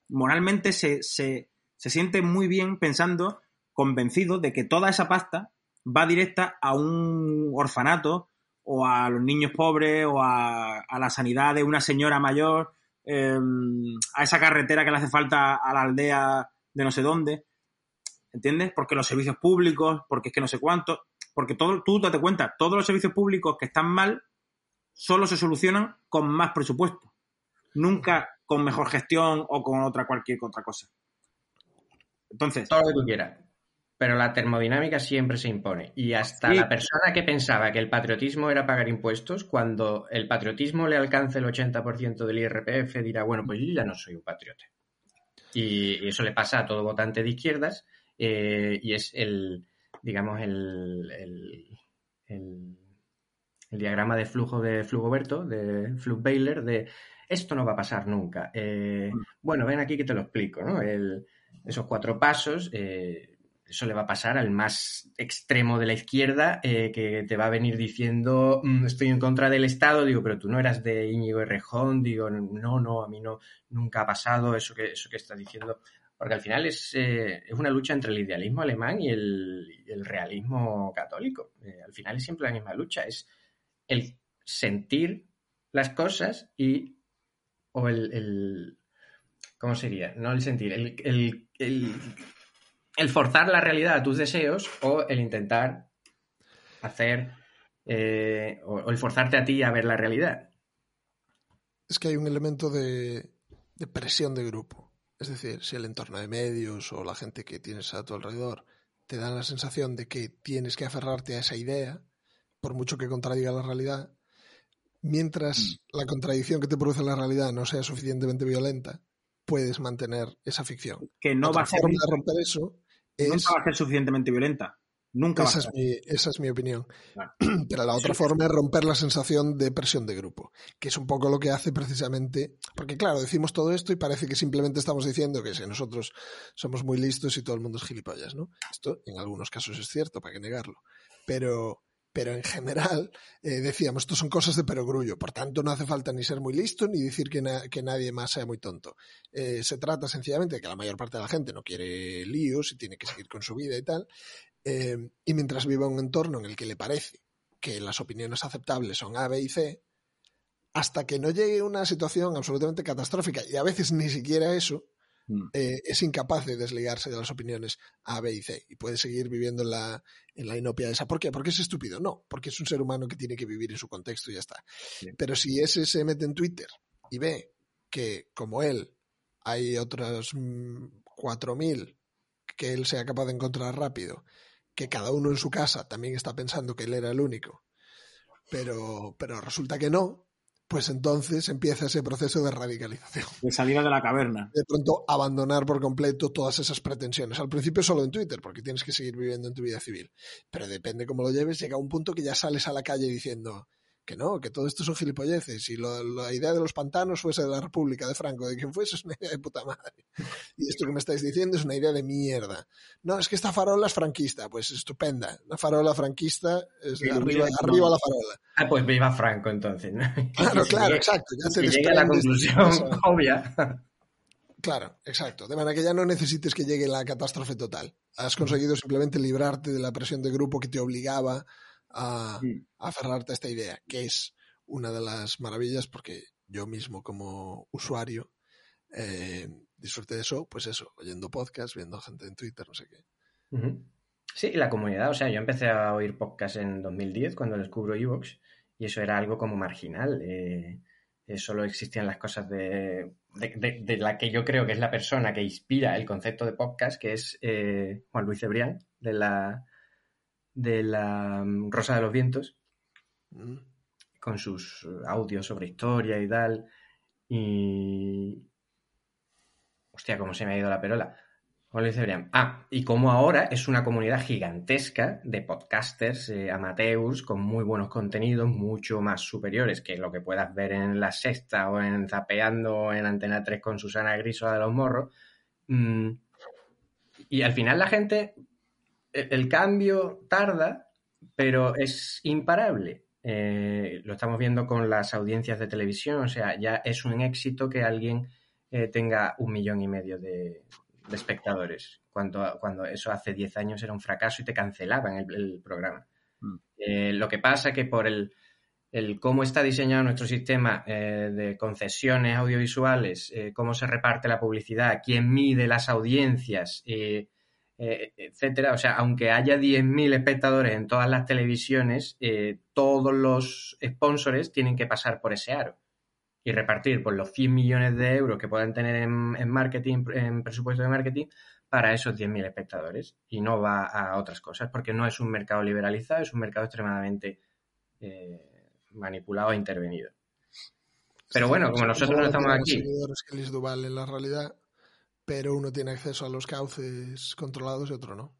[SPEAKER 2] moralmente se, se, se siente muy bien pensando, convencido de que toda esa pasta va directa a un orfanato o a los niños pobres o a, a la sanidad de una señora mayor, eh, a esa carretera que le hace falta a la aldea de no sé dónde. ¿Entiendes? Porque los servicios públicos, porque es que no sé cuánto, porque todo, tú date cuenta, todos los servicios públicos que están mal solo se solucionan con más presupuesto. Nunca con mejor gestión o con otra cualquier otra cosa. Entonces,
[SPEAKER 1] Todo lo que tú quieras. Pero la termodinámica siempre se impone. Y hasta
[SPEAKER 2] Sí.
[SPEAKER 1] la persona que pensaba que el patriotismo era pagar impuestos, cuando el patriotismo le alcance el 80% del IRPF, dirá, bueno, pues yo ya no soy un patriota. Y, y eso le pasa a todo votante de izquierdas. Eh, y es el, digamos, el, el, el- el diagrama de flujo de Flugoberto, de Flug-Baylor, de esto no va a pasar nunca. Eh, bueno, ven aquí que te lo explico, ¿no? El- esos cuatro pasos, eh, eso le va a pasar al más extremo de la izquierda, eh, que te va a venir diciendo, "Mm, estoy en contra del Estado, digo, pero tú no eras de Íñigo Errejón, digo, no, no, a mí no, nunca ha pasado eso que, eso que estás diciendo, porque al final es, eh, es una lucha entre el idealismo alemán y el, realismo católico. Eh, al final es siempre la misma lucha, es el sentir las cosas y o el, el- ¿cómo sería? No el sentir, el, el- el- el forzar la realidad a tus deseos o el intentar hacer eh, o, o el forzarte a ti a ver la realidad.
[SPEAKER 3] Es que hay un elemento de, de presión de grupo. Es decir, si el entorno de medios o la gente que tienes a tu alrededor te dan la sensación de que tienes que aferrarte a esa idea, por mucho que contradiga la realidad, mientras la contradicción que te produce la realidad no sea suficientemente violenta, puedes mantener esa ficción.
[SPEAKER 2] que no
[SPEAKER 3] Otra
[SPEAKER 2] va a ser,
[SPEAKER 3] forma de romper eso es
[SPEAKER 2] nunca va a ser suficientemente violenta. Nunca
[SPEAKER 3] esa es, mi, esa es mi opinión.
[SPEAKER 2] Claro. <clears throat>
[SPEAKER 3] Pero la otra forma es romper la sensación de presión de grupo, que es un poco lo que hace precisamente. Porque, claro, decimos todo esto y parece que simplemente estamos diciendo que si nosotros somos muy listos y todo el mundo es gilipollas, ¿no? Esto en algunos casos es cierto, para qué negarlo. Pero, pero en general, eh, decíamos, esto son cosas de perogrullo. Por tanto, no hace falta ni ser muy listo ni decir que, na- que nadie más sea muy tonto. Eh, se trata sencillamente de que la mayor parte de la gente no quiere líos y tiene que seguir con su vida y tal. Eh, y mientras viva en un entorno en el que le parece que las opiniones aceptables son A, B y C, hasta que no llegue una situación absolutamente catastrófica, y a veces ni siquiera eso,
[SPEAKER 2] Mm.
[SPEAKER 3] eh, es incapaz de desligarse de las opiniones A, B y C, y puede seguir viviendo en la, en la inopia esa. ¿Por qué? ¿Porque es estúpido? No, porque es un ser humano que tiene que vivir en su contexto y ya está. Pero si ese se mete en Twitter y ve que, como él, hay otros mm, 4.000 que él sea capaz de encontrar rápido, que cada uno en su casa también está pensando que él era el único, pero, pero resulta que no, pues entonces empieza ese proceso de radicalización.
[SPEAKER 2] De salida de la caverna.
[SPEAKER 3] De pronto abandonar por completo todas esas pretensiones. Al principio solo en Twitter, porque tienes que seguir viviendo en tu vida civil. Pero depende cómo lo lleves, llega un punto que ya sales a la calle diciendo que no, que todo esto son gilipolleces. Y lo- la idea de los pantanos fuese de la República de Franco, de quien fuese, es una idea de puta madre. Y esto que me estáis diciendo es una idea de mierda. No, es que esta farola es franquista. Pues estupenda. Una farola franquista es
[SPEAKER 2] Sí,
[SPEAKER 3] arriba, arriba la farola.
[SPEAKER 1] Ah, pues viva Franco entonces, ¿no?
[SPEAKER 3] Claro, <laughs> claro,
[SPEAKER 1] llegue-
[SPEAKER 3] exacto. Ya te
[SPEAKER 1] a la conclusión <laughs> obvia.
[SPEAKER 3] Claro, exacto. De manera que ya no necesites que llegue la catástrofe total. Has conseguido simplemente librarte de la presión de grupo que te obligaba a, a aferrarte a esta idea, que es una de las maravillas, porque yo mismo como usuario eh, disfruté de eso, pues eso, oyendo podcasts, viendo gente en Twitter, no sé qué.
[SPEAKER 1] Sí, y la comunidad, o sea, yo empecé a oír podcast en 2010 cuando descubro Evox y eso era algo como marginal. eh, eh, solo existían las cosas de, de, de- de la que yo creo que es la persona que inspira el concepto de podcast, que es eh, Juan Luis Cebrián, de la, de la mm, Rosa de los Vientos,
[SPEAKER 3] Mm.
[SPEAKER 1] con sus audios sobre historia y tal. Y. Hostia, cómo se me ha ido la perola. Lo dice Brian. Ah, y como ahora es una comunidad gigantesca de podcasters eh, amateurs con muy buenos contenidos, mucho más superiores que lo que puedas ver en La Sexta o en Zapeando o en Antena 3 con Susana Griso de los Morros. Mm, y al final la gente, el, el cambio tarda, pero es imparable. Eh, lo estamos viendo con las audiencias de televisión, o sea, ya es un éxito que alguien eh, tenga un millón y medio de, de espectadores, cuando, cuando eso hace 10 años era un fracaso y te cancelaban el, el programa.
[SPEAKER 2] Mm.
[SPEAKER 1] Eh, lo que pasa que por el, el cómo está diseñado nuestro sistema eh, de concesiones audiovisuales, eh, cómo se reparte la publicidad, quién mide las audiencias, eh, eh, etcétera. O sea, aunque haya 10.000 espectadores en todas las televisiones, eh, todos los sponsors tienen que pasar por ese aro y repartir por los 100 millones de euros que puedan tener en, en marketing, en presupuesto de marketing, para esos 10.000 espectadores. Y no va a otras cosas, porque no es un mercado liberalizado, es un mercado extremadamente eh, manipulado e intervenido. Pero bueno, como nosotros no estamos aquí,
[SPEAKER 3] seguidores que Luis Duval en la realidad, pero uno tiene acceso a los cauces controlados y otro no.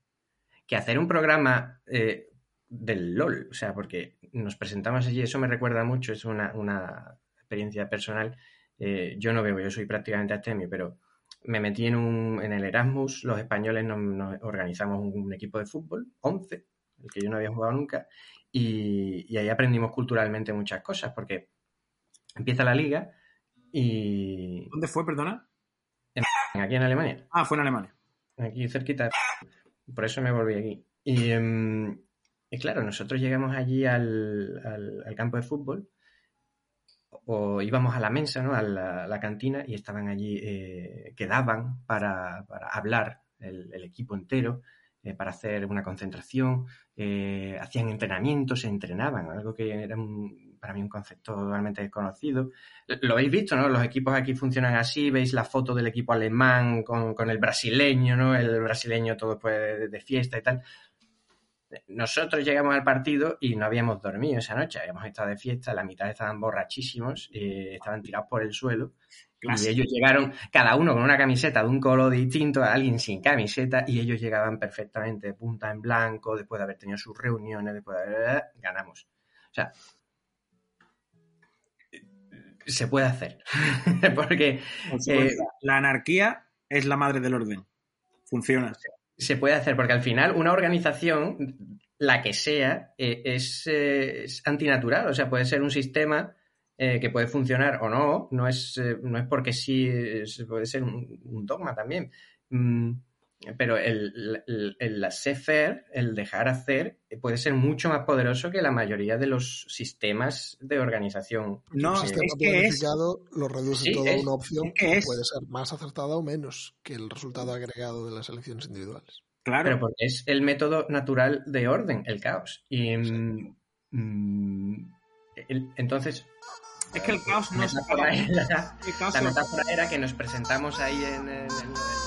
[SPEAKER 1] que hacer un programa eh, del LOL, o sea, porque nos presentamos allí, eso me recuerda mucho, es una, una experiencia personal. Eh, yo no veo, yo soy prácticamente abstemio, pero me metí en, un, en el Erasmus, los españoles nos, nos organizamos un, un equipo de fútbol, 11, el que yo no había jugado nunca, y, y ahí aprendimos culturalmente muchas cosas, porque empieza la liga y
[SPEAKER 2] ¿Dónde fue, perdona?
[SPEAKER 1] Aquí en Alemania.
[SPEAKER 2] Ah, fue en Alemania.
[SPEAKER 1] aquí cerquita. Por eso me volví aquí. Y, em, y claro, nosotros llegamos allí al, al- al campo de fútbol o íbamos a la mensa, ¿no? a, la, a la cantina y estaban allí, eh, quedaban para, para hablar el, el equipo entero, eh, para hacer una concentración, eh, hacían entrenamientos, se entrenaban, algo que era un- para mí un concepto totalmente desconocido. Lo habéis visto, ¿no? Los equipos aquí funcionan así, veis la foto del equipo alemán con, con el brasileño, ¿no? El brasileño todo después de, fiesta y tal. Nosotros llegamos al partido y no habíamos dormido esa noche, habíamos estado de fiesta, la mitad estaban borrachísimos, eh, estaban tirados por el suelo y ellos llegaron, cada uno con una camiseta de un color distinto, alguien sin camiseta, y ellos llegaban perfectamente de punta en blanco, después de haber tenido sus reuniones, después de haber... ganamos. O sea, se puede hacer. <laughs> Porque
[SPEAKER 2] Consecuencia, la anarquía es la madre del orden. Funciona.
[SPEAKER 1] se puede hacer, porque al final una organización, la que sea, eh, es, eh, es antinatural. O sea, puede ser un sistema eh, que puede funcionar o no. No es, eh, no es porque sí, es- puede ser un, un dogma también. Mm, pero el, el, el laissez-faire, el dejar hacer, eh, puede ser mucho más poderoso que la mayoría de los sistemas de organización.
[SPEAKER 2] No,
[SPEAKER 3] el sistema
[SPEAKER 2] es que es-
[SPEAKER 3] lo reduce
[SPEAKER 1] Sí,
[SPEAKER 3] todo a una opción
[SPEAKER 2] es que
[SPEAKER 3] que
[SPEAKER 2] es-
[SPEAKER 3] puede ser más acertada o menos que el resultado agregado de las elecciones individuales.
[SPEAKER 2] Claro.
[SPEAKER 1] Pero porque es el método natural de orden, el caos. Y mm, mm, el- entonces
[SPEAKER 2] es que el caos no
[SPEAKER 1] la metáfora era,
[SPEAKER 2] el
[SPEAKER 1] la metáfora era que nos presentamos ahí en,
[SPEAKER 4] Oh,